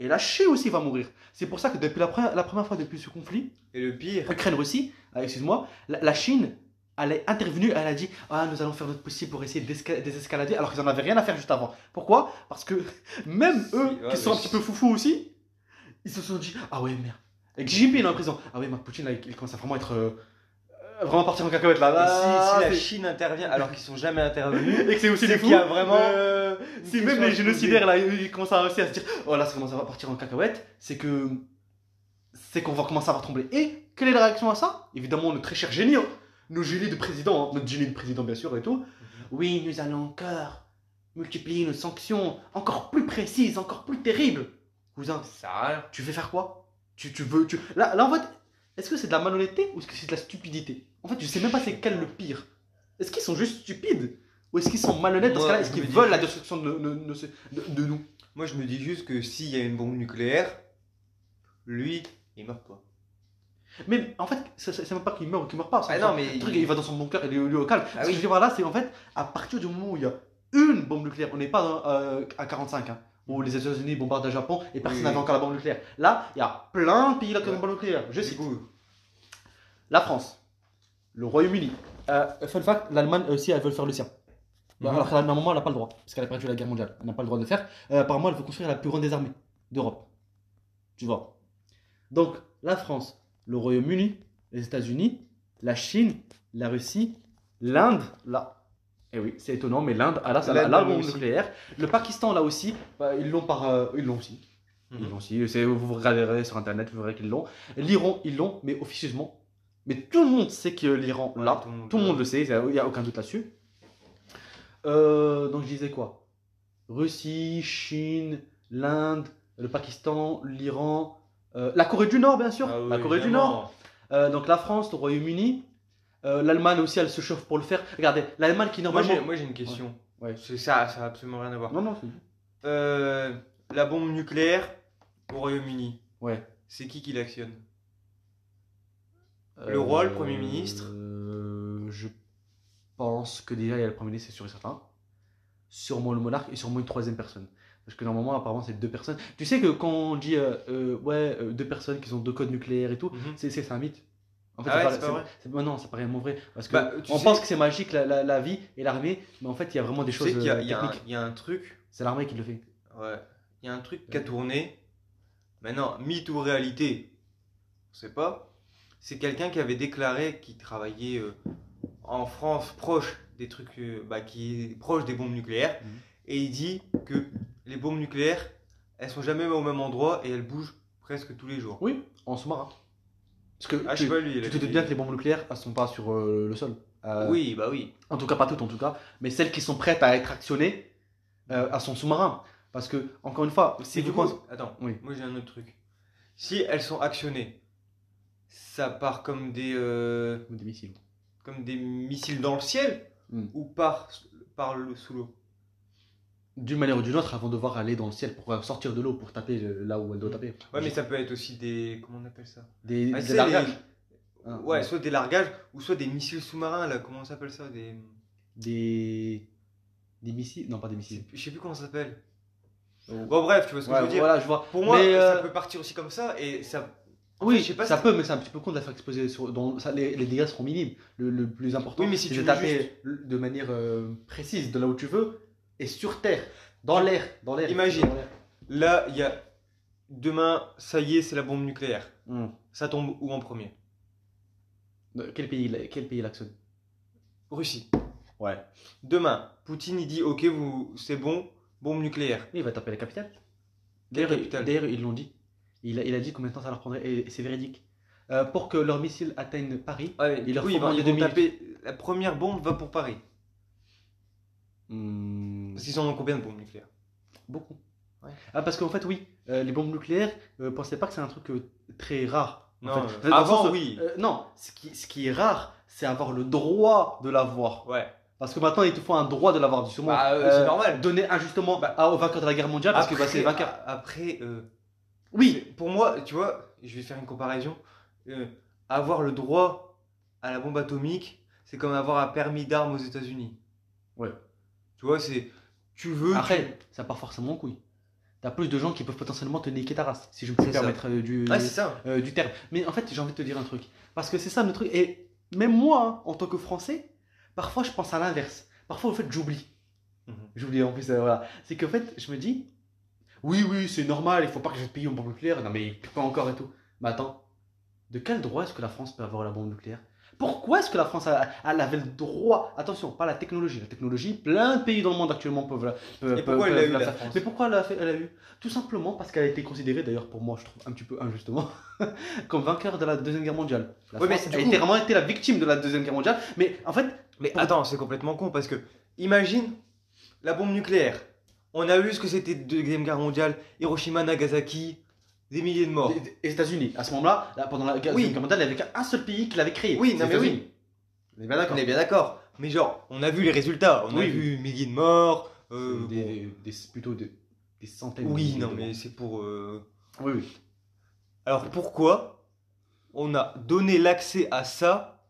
Speaker 2: Et la Chine aussi va mourir. C'est pour ça que depuis la, pre- la première fois depuis ce conflit,
Speaker 1: Et le pire,
Speaker 2: Ukraine-Russie, euh, excuse-moi, la, la Chine, elle est intervenue, elle a dit Ah, nous allons faire notre possible pour essayer d'esca- désescalader, alors qu'ils n'en avaient rien à faire juste avant. Pourquoi? Parce que même eux,
Speaker 1: ouais,
Speaker 2: qui sont un petit peu foufous aussi, ils se sont dit Ah ouais, merde. Et Xi Jinping est en prison. Ah ouais, Marc Poutine, là, il il commence à vraiment être. euh, vraiment partir en cacahuète là. Là,
Speaker 1: si, si la
Speaker 2: c'est-
Speaker 1: Chine intervient alors qu'ils sont jamais intervenus,
Speaker 2: et que c'est aussi des
Speaker 1: qu'il y a
Speaker 2: fous,
Speaker 1: vraiment
Speaker 2: euh, si même les génocidaires là, ils commencent à, aussi à se dire oh là ça commence à partir en cacahuète, c'est que c'est qu'on va commencer à avoir trembler. Et quelle est la réaction à ça? Évidemment, notre très cher génie, hein. nos génies de président, hein. notre génie de président bien sûr et tout. Oui, nous allons encore multiplier nos sanctions, encore plus précises, encore plus terribles. Cousin,
Speaker 1: Ça
Speaker 2: tu veux faire quoi? Tu, tu veux tu... Là, là en fait, est-ce que c'est de la malhonnêteté ou est-ce que c'est de la stupidité? En fait, je sais même pas c'est quel le pire. Est-ce qu'ils sont juste stupides? Ou est-ce qu'ils sont malhonnêtes dans ce cas-là? Est-ce qu'ils veulent la destruction de, de- de- de- de nous?
Speaker 1: Moi, je me dis juste que s'il y a une bombe nucléaire, lui, il meurt pas.
Speaker 2: Mais en fait, c'est même pas qu'il meurt ou qu'il meurt pas.
Speaker 1: Ah non, mais
Speaker 2: truc,
Speaker 1: il-
Speaker 2: il va dans son bunker, il est, il est au calme.
Speaker 1: Ah
Speaker 2: Ce que je veux dire là, c'est en fait, à partir du moment où il y a une bombe nucléaire, on n'est pas dans, euh, à 45, hein, où les États-Unis bombardent le Japon et personne
Speaker 1: Oui,
Speaker 2: n'avait
Speaker 1: oui.
Speaker 2: encore la bombe nucléaire. Là, il y a plein de pays là qui ont une bombe nucléaire. Je
Speaker 1: Du
Speaker 2: cite
Speaker 1: coup,
Speaker 2: la France, le Royaume-Uni. Euh, fun fact, l'Allemagne aussi, elle veut faire le sien. Bah,
Speaker 1: Mhm.
Speaker 2: Alors qu'à un moment, elle n'a pas le droit, parce qu'elle a perdu la guerre mondiale. Elle n'a pas le droit de le faire. Euh, apparemment, elle veut construire la plus grande des armées d'Europe. Tu vois. Donc, la France, le Royaume-Uni, les États-Unis, la Chine, la Russie, l'Inde, là. Et oui, c'est étonnant, mais l'Inde a la, bombe nucléaire. Le Pakistan, là aussi, bah, ils l'ont par. euh, ils l'ont aussi. Ils l'ont aussi. Vous vous regarderez sur internet, vous verrez qu'ils l'ont. L'Iran, ils l'ont, mais officieusement. Mais tout le monde sait que l'Iran
Speaker 1: Ouais,
Speaker 2: l'a.
Speaker 1: tout le monde
Speaker 2: tout le
Speaker 1: l'a.
Speaker 2: monde le sait, il n'y a aucun doute là-dessus. Euh, donc je disais quoi? Russie, Chine, l'Inde, le Pakistan, l'Iran, euh, la Corée du Nord, bien sûr.
Speaker 1: Ah oui,
Speaker 2: la Corée du. Nord. Donc la France, le Royaume-Uni. Euh, L'Allemagne aussi, elle se chauffe pour le faire. Regardez, l'Allemagne qui normalement.
Speaker 1: moi, j'ai une question.
Speaker 2: Ouais.
Speaker 1: C'est ça, ça a absolument rien à voir.
Speaker 2: Non, non.
Speaker 1: Euh, la bombe nucléaire au Royaume-Uni,
Speaker 2: Ouais.
Speaker 1: c'est qui qui l'actionne? Le roi, le Premier ministre?
Speaker 2: euh, Je pense que déjà, il y a le Premier ministre, c'est sûr et certain. Sûrement le monarque et sûrement une troisième personne. Parce que normalement, apparemment, c'est deux personnes. Tu sais que quand on dit, euh, euh, ouais, euh, deux personnes qui ont deux codes nucléaires et tout, c'est- c'est un mythe. En
Speaker 1: Ah ouais, c'est pas vrai
Speaker 2: bah non, pas réellement vrai. Parce que
Speaker 1: Bah, tu
Speaker 2: on
Speaker 1: sais-
Speaker 2: pense que c'est magique la, la- la vie et l'armée, mais en fait, il y a vraiment des
Speaker 1: Tu
Speaker 2: choses
Speaker 1: sais qu'il y, a-
Speaker 2: euh,
Speaker 1: il y a un- y a un truc,
Speaker 2: C'est l'armée qui le fait.
Speaker 1: ouais, il y a un truc qui a tourné. Maintenant, mythe ou réalité, on sait pas. C'est quelqu'un qui avait déclaré qu'il travaillait euh, en France proche des trucs, euh, bah, qui est proche des bombes nucléaires,
Speaker 2: Mhm.
Speaker 1: et il dit que les bombes nucléaires, elles sont jamais au même endroit et elles bougent presque tous les jours.
Speaker 2: Oui, en sous-marin. Parce que
Speaker 1: Ah, je
Speaker 2: tu,
Speaker 1: sais pas lui. il a
Speaker 2: tu te doutes bien que les bombes nucléaires, elles sont pas sur euh, le sol. Euh,
Speaker 1: Oui, bah oui.
Speaker 2: En tout cas, pas toutes en tout cas, mais celles qui sont prêtes à être actionnées, euh, elles sont sous-marins. Parce que, encore une fois, si
Speaker 1: Et
Speaker 2: vous pensez.
Speaker 1: attends,
Speaker 2: Oui.
Speaker 1: moi j'ai un autre truc. Si elles sont actionnées, ça part comme des, euh,
Speaker 2: Des missiles.
Speaker 1: comme des missiles dans le ciel
Speaker 2: Hmm.
Speaker 1: ou par, par le, sous l'eau?
Speaker 2: D'une manière ou d'une autre, elles vont devoir aller dans le ciel pour euh, sortir de l'eau, pour taper euh, là où elles doivent taper.
Speaker 1: Ouais, mais ça peut être aussi des. Comment on appelle ça?
Speaker 2: Des,
Speaker 1: Ah,
Speaker 2: des largages.
Speaker 1: les-
Speaker 2: Ah,
Speaker 1: Ouais, soit des largages ou soit des missiles sous-marins là. Comment on s'appelle ça? Des.
Speaker 2: Des. Des missiles Non, pas des missiles.
Speaker 1: Je sais plus comment ça s'appelle.
Speaker 2: Oh.
Speaker 1: Bon, bref, tu vois ce que
Speaker 2: Ouais,
Speaker 1: je veux dire.
Speaker 2: voilà, je vois.
Speaker 1: Pour moi,
Speaker 2: Mais,
Speaker 1: ça
Speaker 2: euh,
Speaker 1: peut partir aussi comme ça et ça.
Speaker 2: Oui,
Speaker 1: je sais pas
Speaker 2: ça
Speaker 1: si-
Speaker 2: peut, mais c'est un petit peu con de la faire exploser. Sur, dans, ça, les, les dégâts seront minimes. Le, le plus important,
Speaker 1: Oui, mais si
Speaker 2: c'est
Speaker 1: tu
Speaker 2: de taper de manière euh, précise, de là où tu veux, et sur terre, dans l'air. Dans l'air.
Speaker 1: Imagine.
Speaker 2: dans.
Speaker 1: Là, il y a. Demain, ça y est, c'est la bombe nucléaire.
Speaker 2: Hmm.
Speaker 1: Ça tombe où en premier?
Speaker 2: Quel pays, quel pays l'actionne
Speaker 1: Russie.
Speaker 2: Ouais.
Speaker 1: Demain, Poutine il dit ok vous c'est bon, bombe nucléaire.
Speaker 2: Il va taper la capitale. D'ailleurs, ils l'ont dit. Il a, il a dit combien de temps ça leur prendrait, et c'est véridique. Euh, pour que leurs missiles atteignent Paris,
Speaker 1: Ouais,
Speaker 2: Il leur
Speaker 1: oui,
Speaker 2: faut
Speaker 1: ils vont, ils taper. La première bombe va pour Paris.
Speaker 2: hmm,
Speaker 1: Parce qu'ils en ont combien de bombes nucléaires?
Speaker 2: Beaucoup.
Speaker 1: Ouais.
Speaker 2: Ah, parce qu'en fait, oui, euh, les bombes nucléaires, euh, pensez pas que c'est un truc euh, très rare. en
Speaker 1: Non,
Speaker 2: fait.
Speaker 1: euh, avant,
Speaker 2: sens
Speaker 1: oui.
Speaker 2: non, ce qui, ce qui est rare, c'est avoir le droit de l'avoir.
Speaker 1: Ouais.
Speaker 2: Parce que maintenant, il te faut un droit de l'avoir, justement.
Speaker 1: Bah, c'est normal.
Speaker 2: Donner injustement
Speaker 1: Bah,
Speaker 2: à- aux vainqueurs de la guerre mondiale, parce que bah, c'est les vainqueurs.
Speaker 1: Après,
Speaker 2: Oui,
Speaker 1: pour moi, tu vois, je vais faire une comparaison. Avoir le droit à la bombe atomique, c'est comme avoir un permis d'armes aux États-Unis.
Speaker 2: Ouais.
Speaker 1: Tu vois, c'est. Tu veux.
Speaker 2: après, ça part forcément en couille. T'as plus de gens qui peuvent potentiellement te niquer ta race, si je peux me permettre euh, du.
Speaker 1: Ouais,
Speaker 2: euh, du terme. Mais en fait, j'ai envie de te dire un truc. Parce que c'est ça le truc. Et même moi, hein, en tant que Français, parfois je pense à l'inverse. Parfois, en fait, j'oublie.
Speaker 1: Mhm.
Speaker 2: J'oublie en plus, euh, voilà. C'est qu'en fait, je me dis, oui, oui, c'est normal, il faut pas que je pays en bombe nucléaire. Non, mais pas encore et tout. Mais attends, de quel droit est-ce que la France peut avoir la bombe nucléaire? Pourquoi est-ce que la France elle avait le droit Attention, pas la technologie. La technologie, plein de pays dans le monde actuellement peuvent la. peuvent-
Speaker 1: Et pourquoi elle l'a eu, la
Speaker 2: faire.
Speaker 1: France
Speaker 2: Mais pourquoi elle a, fait, elle a eu? Tout simplement parce qu'elle a été considérée, d'ailleurs, pour moi, je trouve un petit peu injustement, comme vainqueur de la Deuxième Guerre mondiale. La
Speaker 1: Ouais, mais
Speaker 2: France
Speaker 1: du
Speaker 2: a
Speaker 1: coup-
Speaker 2: été vraiment été la victime de la Deuxième Guerre mondiale. Mais en fait,
Speaker 1: Mais
Speaker 2: Pour-
Speaker 1: attends, c'est complètement con parce que imagine la bombe nucléaire. On a vu ce que c'était Deuxième Guerre mondiale, Hiroshima, Nagasaki, des milliers de morts.
Speaker 2: les, États-Unis, à ce moment-là, là, pendant la guerre
Speaker 1: Oui.
Speaker 2: Mondiale, il n'y avait qu'un seul pays qui l'avait créé.
Speaker 1: Oui, non, mais oui.
Speaker 2: On est bien d'accord.
Speaker 1: On est bien d'accord. Mais genre, on a vu les résultats. On
Speaker 2: Oui,
Speaker 1: a vu milliers de morts. euh,
Speaker 2: Des, des- des- plutôt des, des centaines.
Speaker 1: bon.
Speaker 2: de
Speaker 1: Oui, non,
Speaker 2: de
Speaker 1: mais c'est pour. euh,
Speaker 2: Oui, oui.
Speaker 1: Alors pourquoi on a donné l'accès à ça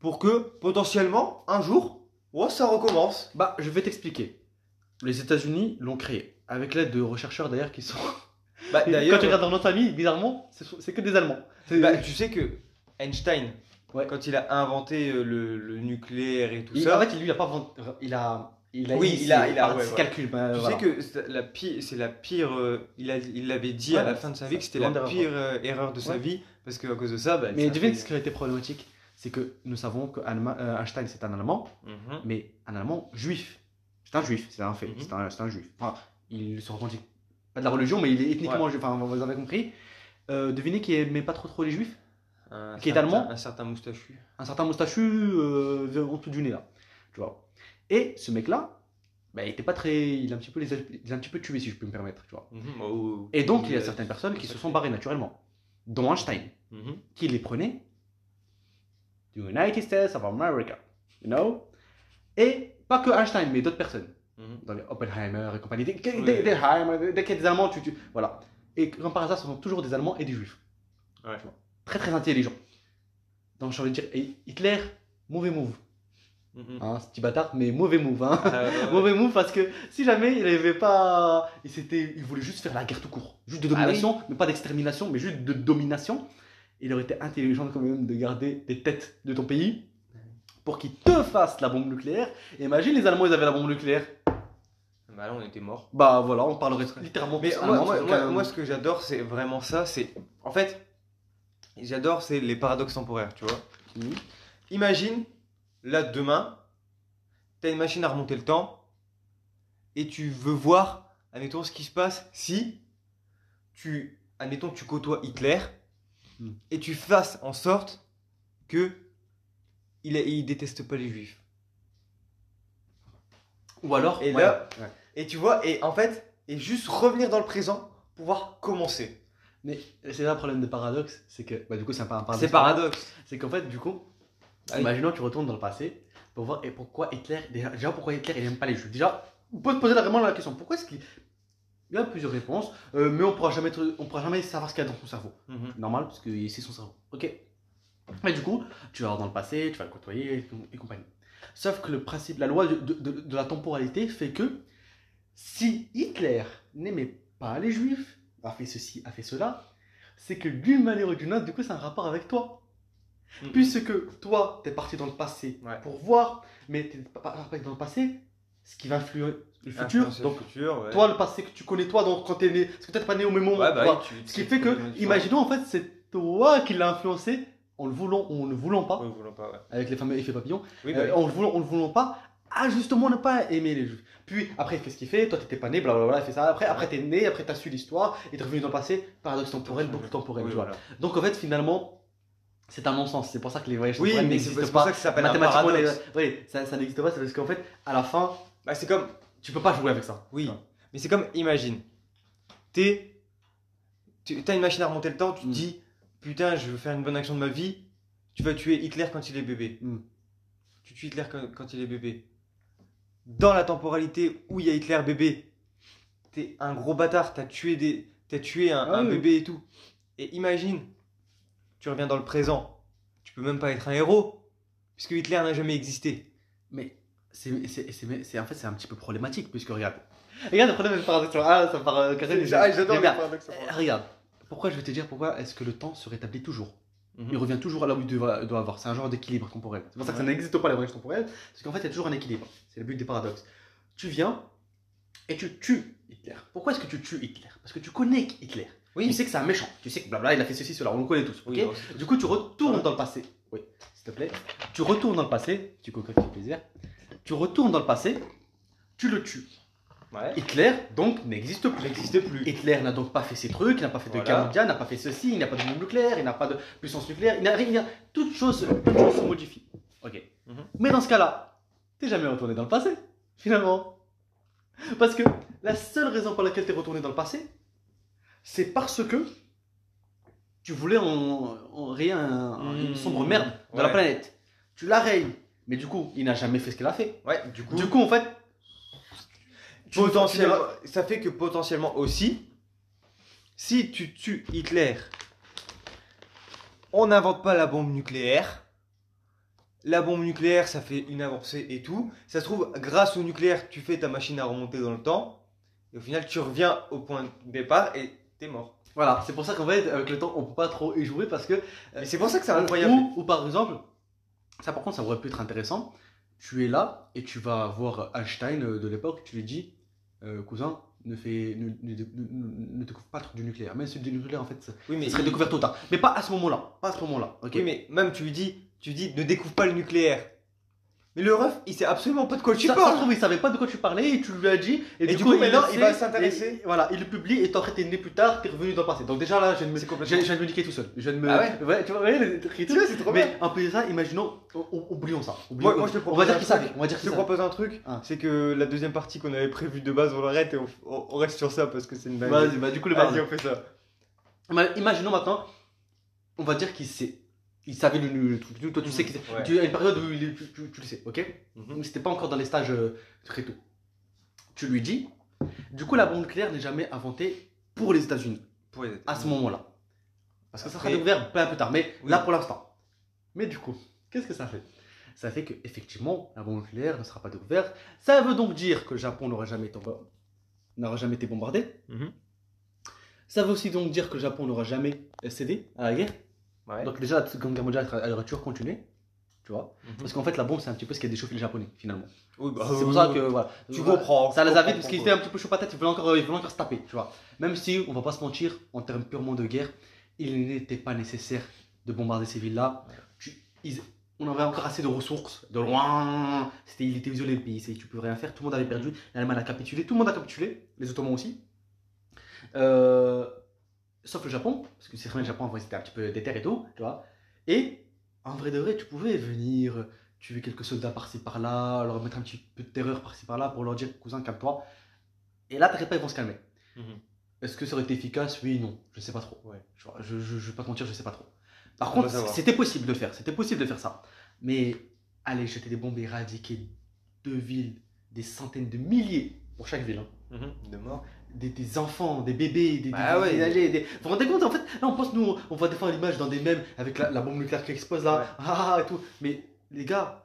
Speaker 1: pour que potentiellement un jour, ouais, ça recommence?
Speaker 2: Bah, je vais t'expliquer. Les États-Unis l'ont créé, avec l'aide de chercheurs d'ailleurs qui sont.
Speaker 1: Bah, d'ailleurs,
Speaker 2: quand tu regardes dans notre famille, bizarrement, c'est que des Allemands.
Speaker 1: Bah, tu sais que Einstein,
Speaker 2: Ouais.
Speaker 1: quand il a inventé euh, le, le nucléaire et tout
Speaker 2: il-
Speaker 1: ça,
Speaker 2: En fait, lui, il a pas il a, il a
Speaker 1: Oui, il a- il a- ouais,
Speaker 2: ses
Speaker 1: ouais.
Speaker 2: calculs. bah,
Speaker 1: tu
Speaker 2: voilà.
Speaker 1: sais que c'est la pire, c'est la pire. euh, il a, il l'avait dit à la fin de sa vie que c'était la
Speaker 2: erreur.
Speaker 1: pire euh, erreur de sa vie parce qu'à cause de ça, bah,
Speaker 2: Mais devine
Speaker 1: fait-
Speaker 2: ce qui a été problématique, c'est que nous savons que Allema- euh, Einstein c'est un Allemand,
Speaker 1: Mhm.
Speaker 2: mais un Allemand juif. C'est un juif, c'est un fait,
Speaker 1: Mhm.
Speaker 2: c'est un, c'est un juif. Enfin, il se revendique pas de la religion, mais il est ethniquement juif, enfin vous avez compris. Euh, devinez qui aimait pas trop trop les juifs
Speaker 1: Un
Speaker 2: Qui est allemand
Speaker 1: Un certain moustachu.
Speaker 2: Un certain moustachu euh, en dessous du nez là, tu vois. Et ce mec-là, bah, il était pas très, il a un petit peu les, il a un petit peu tué si je peux me permettre, tu vois.
Speaker 1: Mhm. Oh,
Speaker 2: Et donc il y a certaines personnes qui se sont barrées naturellement, dont Einstein.
Speaker 1: Mhm.
Speaker 2: qui les prenait du United States of America, you know Et pas que Einstein, mais d'autres personnes,
Speaker 1: Mhm.
Speaker 2: dans les Oppenheimer et compagnie, des, des,
Speaker 1: Oui.
Speaker 2: des Heimer, dès qu'il y a des Allemands, tu, tu- voilà. Et comme par hasard, ce sont toujours des Allemands et des Juifs.
Speaker 1: Ouais.
Speaker 2: Tu vois. Très très intelligents. Donc j'ai envie de dire, et Hitler, mauvais move,
Speaker 1: Mhm.
Speaker 2: hein, ce petit bâtard, mais mauvais move, hein.
Speaker 1: Ah, ouais, ouais.
Speaker 2: Mauvais move parce que si jamais il avait pas. Il, s'était- il voulait juste faire la guerre tout court. Juste de
Speaker 1: Ah
Speaker 2: domination, mais pas d'extermination, mais juste de domination. Il aurait été intelligent quand même de garder des têtes de ton pays pour qu'ils te fassent la bombe nucléaire. Et imagine les Allemands, ils avaient la bombe nucléaire.
Speaker 1: Bah là, on était morts.
Speaker 2: Bah voilà, on parlerait littéralement
Speaker 1: Mais moi, moi,
Speaker 2: sauf
Speaker 1: moi- ce que j'adore, c'est vraiment ça. C'est en fait, j'adore, c'est les paradoxes temporaires, tu vois. Imagine, là, demain, t'as une machine à remonter le temps et tu veux voir, admettons, ce qui se passe si tu, admettons, que tu côtoies Hitler
Speaker 2: Mhm.
Speaker 1: et tu fasses en sorte que il, a- il déteste pas les juifs.
Speaker 2: Ou alors.
Speaker 1: Et
Speaker 2: ouais,
Speaker 1: là-
Speaker 2: ouais.
Speaker 1: Et tu vois, et en fait, et juste revenir dans le présent pour voir commencer.
Speaker 2: Mais c'est là le problème de paradoxe, c'est que. Bah du coup, c'est un pa- un paradoxe.
Speaker 1: C'est paradoxe.
Speaker 2: C'est qu'en fait, du coup,
Speaker 1: Ah oui.
Speaker 2: imaginons tu retournes dans le passé pour voir et pourquoi Hitler. Déjà, déjà, pourquoi Hitler il n'aime pas les juifs? Déjà, on peut se poser vraiment la question pourquoi est-ce qu'il. Il y a plusieurs réponses, euh, mais on pourra jamais être- on pourra jamais savoir ce qu'il y a dans son cerveau.
Speaker 1: Mhm.
Speaker 2: Normal, parce que c'est son cerveau. Ok. Mais du coup, tu vas voir dans le passé, tu vas le côtoyer et, et compagnie. Sauf que le principe, la loi de, de- de- de la temporalité fait que si Hitler n'aimait pas les juifs, a fait ceci, a fait cela, c'est que d'une manière ou d'une autre, du coup, c'est un rapport avec toi. Puisque toi, t'es parti dans le passé
Speaker 1: Ouais.
Speaker 2: pour voir, mais t'es parti dans le passé, ce qui va influer le futur. Donc,
Speaker 1: le futur, ouais.
Speaker 2: toi, le passé que tu connais, toi, donc quand t'es né, parce que peut-être pas né au même moment.
Speaker 1: Ouais, bah
Speaker 2: tu Ce qui fait que, imaginons en fait, c'est toi qui l'as influencé en le voulant ou en ne voulant pas,
Speaker 1: voulant pas, ouais.
Speaker 2: avec les fameux effets papillons,
Speaker 1: Oui, bah
Speaker 2: euh,
Speaker 1: oui.
Speaker 2: en le voulant, en le voulant pas, à justement ne pas aimer les juifs. Puis après, il fait ce qu'il fait, toi t'étais pas né, blablabla, il fait ça. Après, après t'es né, après t'as su l'histoire, et t'es revenu dans le passé, paradoxe temporel, boucle temporelle,
Speaker 1: Oui, voilà.
Speaker 2: Donc en fait, finalement, c'est un non-sens. C'est pour ça que les voyages
Speaker 1: Oui,
Speaker 2: temporels
Speaker 1: mais c'est
Speaker 2: n'existent
Speaker 1: c'est pour
Speaker 2: pas.
Speaker 1: ça que ça s'appelle un paradoxe.
Speaker 2: les- oui, ça, ça n'existe pas, c'est parce qu'en fait, à la fin,
Speaker 1: Bah, c'est comme,
Speaker 2: tu peux pas jouer avec ça.
Speaker 1: oui, mais c'est comme, imagine, t'es, tu as une machine à remonter le temps, tu te
Speaker 2: Mm.
Speaker 1: dis, putain, je veux faire une bonne action de ma vie, tu vas tuer Hitler quand il est bébé.
Speaker 2: Mm.
Speaker 1: Tu tues Hitler quand, quand il est bébé. Dans la temporalité où il y a Hitler bébé, t'es un gros bâtard, t'as tué des, t'as tué un,
Speaker 2: Ah
Speaker 1: un
Speaker 2: oui.
Speaker 1: bébé et tout. Et imagine, tu reviens dans le présent, tu peux même pas être un héros, puisque Hitler n'a jamais existé.
Speaker 2: Mais c'est, c'est, c'est, c'est- en fait, c'est un petit peu problématique, puisque regarde. Regarde le problème, paradoxe. Ah, ça part euh, carré. Mais bien, euh, Regarde, pourquoi je vais te dire pourquoi est-ce que le temps se rétablit toujours? Il revient toujours à là où il doit, doit avoir. C'est un genre d'équilibre temporel. C'est pour ça que ça n'existe pas les voyages temporels, parce qu'en fait, il y a toujours un équilibre. C'est le but des paradoxes. Tu viens et tu tues Hitler. Pourquoi est-ce que tu tues Hitler? Parce que tu connais Hitler.
Speaker 1: Oui.
Speaker 2: Tu sais que c'est un méchant. Tu sais que blabla, il a fait ceci, cela. On le connaît tous. ok?
Speaker 1: Oui, aussi.
Speaker 2: du coup, tu retournes dans le passé. Oui, s'il te plaît. Tu retournes dans le passé. Tu fait plaisir. Tu retournes dans le passé. Tu le tues.
Speaker 1: Ouais.
Speaker 2: Hitler, donc, n'existe plus.
Speaker 1: N'existe plus.
Speaker 2: Hitler n'a donc pas fait ces trucs, il n'a pas fait de guerre mondiale, n'a pas fait ceci, il n'a pas de bombe nucléaire, il n'a pas de puissance nucléaire, il n'a rien. Toute chose, toute chose se modifie. Ok.
Speaker 1: Mhm.
Speaker 2: Mais dans ce cas-là, t'es jamais retourné dans le passé, finalement. Parce que la seule raison pour laquelle t'es retourné dans le passé, c'est parce que tu voulais en, en un- une
Speaker 1: Mhm.
Speaker 2: sombre merde dans
Speaker 1: Ouais.
Speaker 2: la planète. Tu la rayes. Mais du coup, il n'a jamais fait ce qu'il a fait.
Speaker 1: Ouais, du coup,
Speaker 2: Du coup, en fait,
Speaker 1: potentiellement, ça fait que potentiellement aussi, si tu tues Hitler, on n'invente pas la bombe nucléaire. La bombe nucléaire, ça fait une avancée et tout. Ça se trouve, grâce au nucléaire, tu fais ta machine à remonter dans le temps. Et au final, tu reviens au point de départ et t'es mort.
Speaker 2: Voilà, c'est pour ça qu'en fait, avec le temps, on peut pas trop y jouer parce que.
Speaker 1: Et c'est pour ça que c'est incroyable.
Speaker 2: Ou, ou par exemple, ça par contre, ça aurait pu être intéressant. Tu es là et tu vas voir Einstein euh, de l'époque, tu lui dis, euh, cousin, ne, fais, ne, ne, ne- ne découvre pas trop du nucléaire. Même si du nucléaire, en fait, ça
Speaker 1: Oui, mais,
Speaker 2: serait découvert tôt ou tard. Mais pas à ce moment-là. Pas à ce moment-là. ok?
Speaker 1: Oui, mais même tu lui dis, tu dis, ne découvre pas le nucléaire. Mais le ref, il sait absolument pas de quoi tu
Speaker 2: ça, ça
Speaker 1: parles.
Speaker 2: trouve, il savait pas de quoi tu parlais et tu lui as dit. Et,
Speaker 1: Et du coup, maintenant, il va s'intéresser.
Speaker 2: Voilà, il le publie et après, t'es né plus tard, t'es revenu dans le passé. Donc, déjà là, je viens de me, je je viens de me niquer tout seul. Je viens de me.
Speaker 1: Ah ouais
Speaker 2: Tu vois, ouais.
Speaker 1: Tu vois, c'est trop bien.
Speaker 2: Mais un peu ça, imaginons, oublions ça. Oublions
Speaker 1: Moi, moi, je te
Speaker 2: on
Speaker 1: propose
Speaker 2: va dire qu'il savait. On va dire
Speaker 1: Je te propose un truc,
Speaker 2: Ah.
Speaker 1: c'est que la deuxième partie qu'on avait prévue de base, on l'arrête et on, on- on reste sur ça parce que c'est une dingue.
Speaker 2: Vas-y, bah du coup le
Speaker 1: Vas-y, on fait ça.
Speaker 2: Imaginons maintenant, on va dire qu'il sait. Il savait le, le truc. Toi, tu sais qu'il sait.
Speaker 1: Ouais.
Speaker 2: Tu as une période où il tu, tu- tu le sais, ok
Speaker 1: Mhm.
Speaker 2: Mais C'était pas encore dans les stages euh, très tôt. Tu lui dis. Du coup, la bombe nucléaire n'est jamais inventée pour les États-Unis
Speaker 1: Pour les-
Speaker 2: à ce moment-là. Parce que ça sera découvert plein plus tard. Mais
Speaker 1: Oui.
Speaker 2: là, pour l'instant. Mais du coup, qu'est-ce que ça fait? Ça fait que effectivement, la bombe nucléaire ne sera pas découverte. Ça veut donc dire que le Japon n'aura jamais été, n'aura jamais été bombardé.
Speaker 1: Mhm.
Speaker 2: Ça veut aussi donc dire que le Japon n'aura jamais cédé à la guerre.
Speaker 1: Ouais.
Speaker 2: Donc déjà, la Seconde Guerre mondiale, elle aurait toujours continué. Tu vois
Speaker 1: Mhm.
Speaker 2: Parce qu'en fait, la bombe, c'est un petit peu ce qui a déchauffé les Japonais, finalement.
Speaker 1: Oui, bah,
Speaker 2: c'est pour ça que, voilà.
Speaker 1: Tu
Speaker 2: Voilà.
Speaker 1: comprends.
Speaker 2: Ça les a vite parce qu'ils étaient un petit peu chaud patate, ils voulaient encore, ils voulaient encore se taper, tu vois. Même si, on va pas se mentir, en termes purement de guerre, il n'était pas nécessaire de bombarder ces villes-là. Tu- ils- On avait encore assez de ressources, de loin. C'était, il était isolé le pays, c'est- tu peux rien faire. Tout le monde avait perdu. L'Allemagne a capitulé, tout le monde a capitulé, les Ottomans aussi. Euh, sauf le Japon, parce que c'est vrai, le Japon, avant, c'était un petit peu déter et tout, tu vois. Et en vrai de vrai, tu pouvais venir tuer quelques soldats par-ci par-là, leur mettre un petit peu de terreur par-ci par-là pour leur dire cousin, calme-toi. Et là, t'inquiète pas, ils vont se calmer.
Speaker 1: Mhm.
Speaker 2: Est-ce que ça aurait été efficace? Oui, non, je sais pas trop.
Speaker 1: Ouais.
Speaker 2: Je, je, je- je vais pas te mentir, je sais pas trop. Par
Speaker 1: On
Speaker 2: contre, c'était possible de le faire, c'était possible de faire ça. Mais aller jeter des bombes et éradiquer deux villes, des centaines de milliers pour chaque ville, hein.
Speaker 1: Mhm. De mort.
Speaker 2: Des, des enfants, des bébés, des,
Speaker 1: Bah
Speaker 2: des,
Speaker 1: ouais.
Speaker 2: des âgés, des- Vous vous rendez compte en fait Là on pense nous, on voit des fois l'image dans des mèmes avec la, la bombe nucléaire qui explose là,
Speaker 1: Ouais.
Speaker 2: ah, et tout. Mais les gars,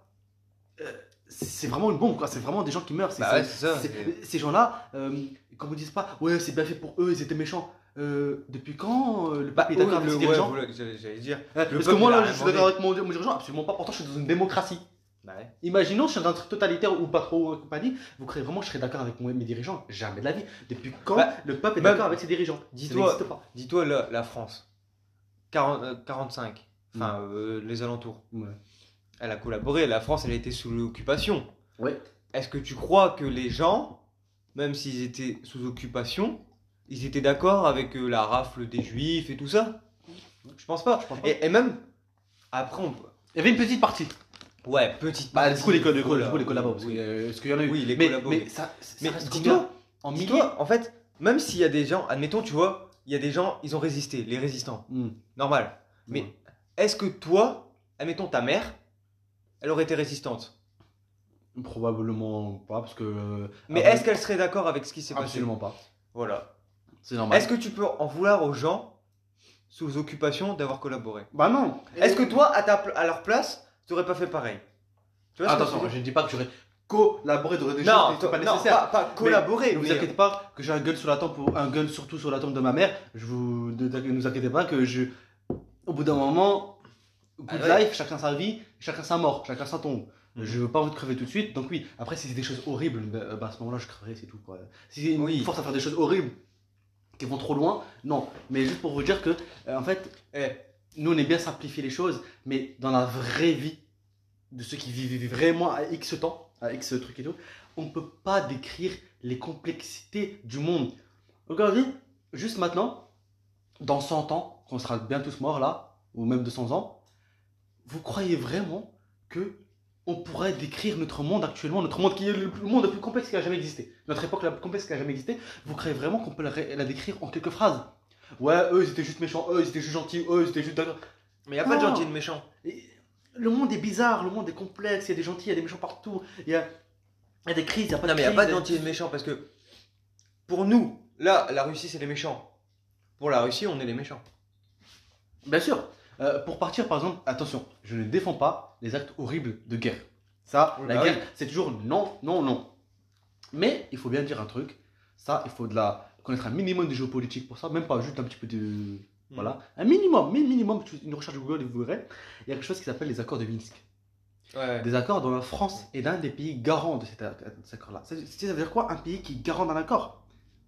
Speaker 2: euh, c'est vraiment une bombe quoi, c'est vraiment des gens qui meurent.
Speaker 1: Bah ouais, ça.
Speaker 2: c'est- Ces gens-là, euh, quand vous dites pas, ouais c'est bien fait pour eux, ils étaient méchants. Euh, depuis quand euh, le
Speaker 1: Bah,
Speaker 2: peuple est d'accord avec
Speaker 1: le-
Speaker 2: ses dirigeants
Speaker 1: j'allais dire.
Speaker 2: Euh, Parce que moi là je suis d'accord avec mon, mon dirigeant, absolument pas, pourtant je suis dans une démocratie.
Speaker 1: Bah ouais.
Speaker 2: Imaginons, je suis dans un truc totalitaire ou pas trop euh, compagnie, vous croyez vraiment que je serais d'accord avec mes dirigeants? Jamais de la vie. Depuis quand
Speaker 1: Bah,
Speaker 2: le peuple est d'accord avec ses dirigeants?
Speaker 1: Dis-toi-. Dis-toi la, la France. 40, euh, 45. Enfin, euh, les alentours.
Speaker 2: Ouais.
Speaker 1: Elle a collaboré. La France, elle a été sous l'occupation.
Speaker 2: Ouais.
Speaker 1: est-ce que tu crois que les gens, même s'ils étaient sous occupation, ils étaient d'accord avec euh, la rafle des juifs et tout ça? Je pense pas.
Speaker 2: Je pense pas.
Speaker 1: Et, et même, après, on peut.
Speaker 2: Il y avait une petite partie.
Speaker 1: Ouais, petite
Speaker 2: Bah, du coup, les, co- les, co-
Speaker 1: voilà,
Speaker 2: du coup, les collabos. Parce
Speaker 1: oui.
Speaker 2: euh, qu'il y en a eu.
Speaker 1: Oui, les
Speaker 2: mais,
Speaker 1: collabos,
Speaker 2: Mais ça, ça
Speaker 1: Mais
Speaker 2: reste
Speaker 1: dis-toi,
Speaker 2: combien En milliers
Speaker 1: Dis-toi, en fait, même s'il y a des gens, admettons, tu vois, il y a des gens, ils ont résisté, les résistants.
Speaker 2: Hmm.
Speaker 1: Normal. Mais
Speaker 2: Ouais.
Speaker 1: est-ce que toi, admettons ta mère, elle aurait été résistante?
Speaker 2: Probablement pas, parce que. euh,
Speaker 1: Mais
Speaker 2: après-
Speaker 1: est-ce qu'elle serait d'accord avec ce qui s'est passé?
Speaker 2: Absolument pas.
Speaker 1: Voilà.
Speaker 2: C'est normal.
Speaker 1: Est-ce que tu peux en vouloir aux gens sous occupation d'avoir collaboré?
Speaker 2: Bah non.
Speaker 1: Est-ce que toi, à, ta à leur place, tu n'aurais pas fait pareil Tu vois
Speaker 2: Attention,
Speaker 1: je
Speaker 2: ne dis pas que j'aurais collaboré dans des
Speaker 1: Non,
Speaker 2: choses qui sont pas
Speaker 1: non,
Speaker 2: nécessaires.
Speaker 1: pas, pas collaborer.
Speaker 2: Ne vous inquiétez pas que j'ai un gun sur la tempe, un gun surtout sur la tombe de ma mère. Je vous ne ne vous inquiétez pas que je, au bout d'un moment, good
Speaker 1: Ah
Speaker 2: life, chacun sa vie, chacun sa mort, chacun sa tombe.
Speaker 1: Mhm.
Speaker 2: Je veux pas envie de crever tout de suite, donc oui. Après, si c'est des choses horribles, bah, bah, à ce moment-là, je creverai, c'est tout. Quoi. Si c'est une
Speaker 1: Oui.
Speaker 2: force à faire des choses horribles qui vont trop loin, non. Mais juste pour vous dire que, euh, en fait,
Speaker 1: Eh,
Speaker 2: nous on est bien simplifier les choses, mais dans la vraie vie de ceux qui vivent vraiment à X temps, à X truc et tout, on ne peut pas décrire les complexités du monde. Regardez, juste maintenant, dans 100 ans, qu'on sera bien tous morts là, ou même 200 ans, vous croyez vraiment que on pourrait décrire notre monde actuellement, notre monde qui est le, monde le plus complexe qui a jamais existé, notre époque la plus complexe qui a jamais existé, vous croyez vraiment qu'on peut la décrire en quelques phrases? Ouais, eux ils étaient juste méchants, eux ils étaient juste gentils, eux ils étaient juste
Speaker 1: mais il n'y a pas de
Speaker 2: Non.
Speaker 1: gentil et de méchant.
Speaker 2: Et Le monde est bizarre, le monde est complexe, il y a des gentils, il y a des méchants partout, il y a, y a des crises, il n'y a pas
Speaker 1: Non,
Speaker 2: de
Speaker 1: mais il n'y a pas de gentil et de méchant parce que pour nous, là, la Russie, c'est les méchants. Pour la Russie, on est les méchants.
Speaker 2: Bien sûr. Euh, pour partir, par exemple, attention, je ne défends pas les actes horribles de guerre. Ça,
Speaker 1: Oui,
Speaker 2: la
Speaker 1: bah
Speaker 2: guerre,
Speaker 1: oui.
Speaker 2: c'est toujours non, non, non. Mais il faut bien dire un truc. Ça, il faut de la connaître un minimum de géopolitique pour ça, même pas juste un petit peu de voilà, un minimum, mi- minimum. Une recherche Google, vous verrez. Il y a quelque chose qui s'appelle les accords de Minsk.
Speaker 1: Ouais.
Speaker 2: Des accords dont la France est l'un des pays garants de cet, de accord-là. Ça, ça veut dire quoi Un pays qui garant d'un accord?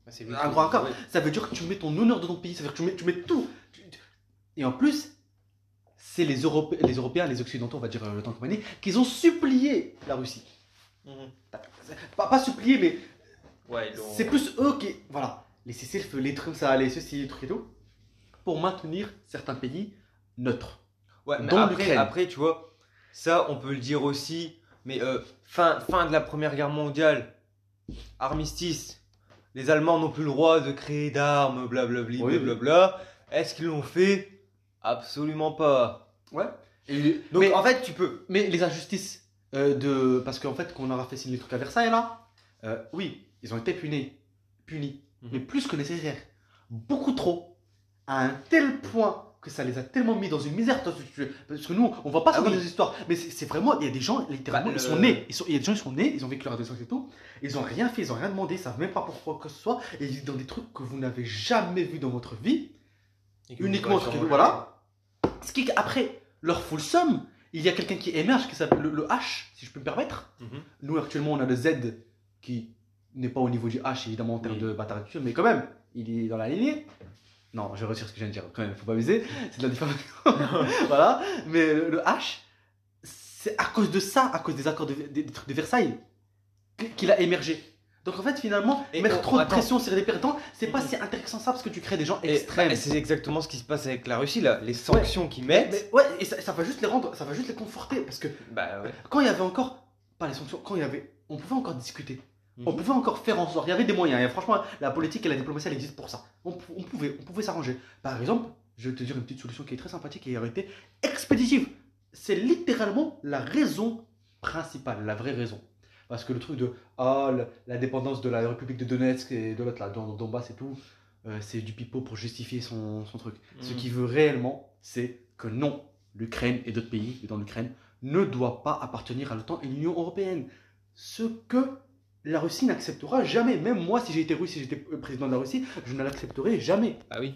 Speaker 1: Bah,
Speaker 2: Un grand accord. Ça veut dire que tu mets ton honneur de ton pays, ça veut dire que tu mets, tu mets tout. Et en plus, c'est les, Europé- les Européens, les Occidentaux, on va dire euh, le temps compagnie, qu'ils ont supplié la Russie.
Speaker 1: Mhm.
Speaker 2: Pas, pas supplié, mais
Speaker 1: Ouais,
Speaker 2: c'est plus eux qui. Voilà, les cessez-le-feu, les trucs, ça, les ceci, les trucs et tout, pour maintenir certains pays neutres.
Speaker 1: Ouais, mais
Speaker 2: Dont
Speaker 1: après, après, tu vois, ça, on peut le dire aussi. Mais euh, fin, fin de la Première Guerre mondiale, armistice, les Allemands n'ont plus le droit de créer d'armes, blablabli,
Speaker 2: Oui,
Speaker 1: blablabla. Est-ce qu'ils l'ont fait? Absolument pas.
Speaker 2: Ouais. Et,
Speaker 1: Donc,
Speaker 2: mais,
Speaker 1: en fait, tu peux.
Speaker 2: mais les injustices euh, de. Parce qu'en fait, qu'on aura fait signer les trucs à Versailles, là, euh, oui, ils ont été punis. Punis.
Speaker 1: Mhm.
Speaker 2: mais plus que nécessaire. Beaucoup trop. À un tel point que ça les a tellement mis dans une misère. Parce que nous, on voit pas ça
Speaker 1: Ah
Speaker 2: dans
Speaker 1: oui.
Speaker 2: les histoires. Mais c'est vraiment, il y a des gens, littéralement,
Speaker 1: Bah,
Speaker 2: ils sont nés. Ils sont, il y a des gens, ils sont nés, ils ont vécu leur adolescence et tout. Ils ont rien fait, ils ont rien demandé, ils savent même pas pourquoi que ce soit. Et ils vivent dans des trucs que vous n'avez jamais vu dans votre vie. Uniquement
Speaker 1: sûrement.
Speaker 2: voilà. Ce qui, après, leur full somme, il y a quelqu'un qui émerge qui s'appelle le, le H, si je peux me permettre.
Speaker 1: Mhm.
Speaker 2: Nous, actuellement, on a le Z qui n'est pas au niveau du H, évidemment, en termes
Speaker 1: Oui.
Speaker 2: de bataille actuelle, mais quand même, il est dans la lignée. Non, je retire ce que je viens de dire, quand même, faut pas abuser, c'est de la diffamation. voilà, mais le, le H, c'est à cause de ça, à cause des accords de, des, des trucs de Versailles, qu- qu'il a émergé. Donc en fait, finalement,
Speaker 1: Et
Speaker 2: mettre
Speaker 1: on-
Speaker 2: trop de pression sur les perdants, c'est pas si intéressant ça parce que tu crées des gens
Speaker 1: Et-
Speaker 2: extrêmes.
Speaker 1: c'est exactement ce qui se passe avec la Russie, là. Les sanctions qu'ils mettent.
Speaker 2: Mais ouais, et ça, ça va juste les rendre, ça va juste les conforter parce que
Speaker 1: Bah ouais.
Speaker 2: quand il y avait encore, pas les sanctions, quand il y avait, on pouvait encore discuter. On pouvait encore faire en sorte. Il y avait des moyens. Et franchement, la politique et la diplomatie, elle existe pour ça. On, pou- on pouvait, on pouvait s'arranger. Par exemple, je vais te dire une petite solution qui est très sympathique et qui aurait été expéditive. C'est littéralement la raison principale, la vraie raison. Parce que le truc de ah, la, dépendance de la République de Donetsk et de l'autre, là, Don- Donbass et tout, euh, c'est du pipeau pour justifier son, son truc. Ce
Speaker 1: Mhm.
Speaker 2: qui veut réellement, c'est que non, l'Ukraine et d'autres pays dans l'Ukraine ne doivent pas appartenir à l'OTAN et l'Union européenne. Ce que la Russie n'acceptera jamais. Même moi, si été russe, si j'étais euh, président de la Russie, je ne l'accepterai jamais.
Speaker 1: Ah oui.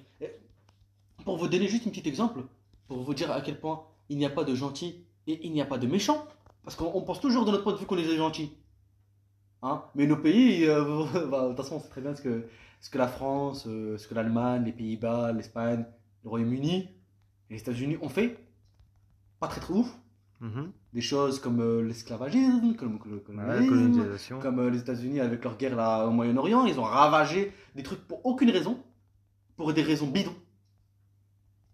Speaker 2: Pour vous donner juste un petit exemple, pour vous dire à quel point il n'y a pas de gentils et il n'y a pas de méchants, parce qu'on on pense toujours de notre point de vue qu'on est des gentils. Hein? Mais nos pays, euh, bah, de toute façon, on sait très bien ce que, ce que la France, euh, ce que l'Allemagne, les Pays-Bas, l'Espagne, le Royaume-Uni les États-Unis ont fait. Pas très très ouf.
Speaker 1: Mhm.
Speaker 2: Des choses comme euh, l'esclavagisme, comme le
Speaker 1: Ouais,
Speaker 2: colonialisme,
Speaker 1: colonisation.
Speaker 2: comme euh, les États-Unis avec leur guerre là au Moyen-Orient, ils ont ravagé des trucs pour aucune raison, pour des raisons bidons.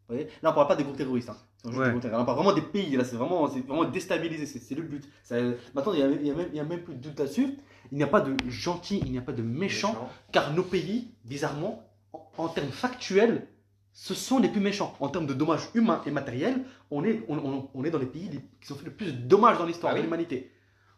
Speaker 2: Vous voyez? Là, on parle pas des groupes terroristes. Hein.
Speaker 1: Ouais.
Speaker 2: des groupes terroristes. On parle vraiment des pays. Là, c'est vraiment, c'est vraiment déstabilisé. C'est c'est le but. Ça- maintenant, il y a, a a même plus de doute là-dessus. Il n'y a pas de gentil, il n'y a pas de méchant, car nos pays, bizarrement, en, en termes factuels, ce sont les plus méchants. En termes de dommages humains et matériels, on est, on, on- on est dans les pays qui ont fait le plus de dommages dans l'histoire
Speaker 1: Ah
Speaker 2: de l'humanité.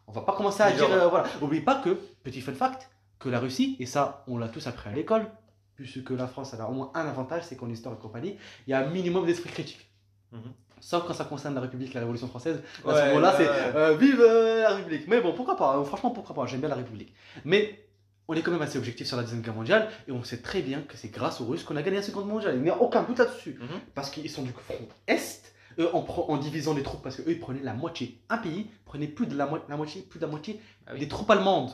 Speaker 2: On va pas commencer à
Speaker 1: Mais
Speaker 2: dire. euh, voilà. N'oublie pas que, petit fun fact, que la Russie, et ça, on l'a tous appris à l'école, puisque la France elle a au moins un avantage, c'est qu'en histoire et compagnie, il y a un minimum d'esprit critique.
Speaker 1: Mhm.
Speaker 2: Sauf quand ça concerne la République la Révolution française. À
Speaker 1: Ouais,
Speaker 2: ce moment-là, c'est euh, vive euh, la République. Mais bon, pourquoi pas hein, Franchement, pourquoi pas J'aime bien la République. Mais on est quand même assez objectif sur la Deuxième Guerre mondiale et on sait très bien que c'est grâce aux Russes qu'on a gagné la Seconde mondiale. Il n'y a aucun doute là-dessus.
Speaker 1: Mhm.
Speaker 2: Parce qu'ils sont du front Est, eux, en, divisant les troupes, parce qu'eux, ils prenaient la moitié. Un pays prenait plus de la, mo- la moitié, plus de la moitié
Speaker 1: Ah oui.
Speaker 2: des troupes allemandes.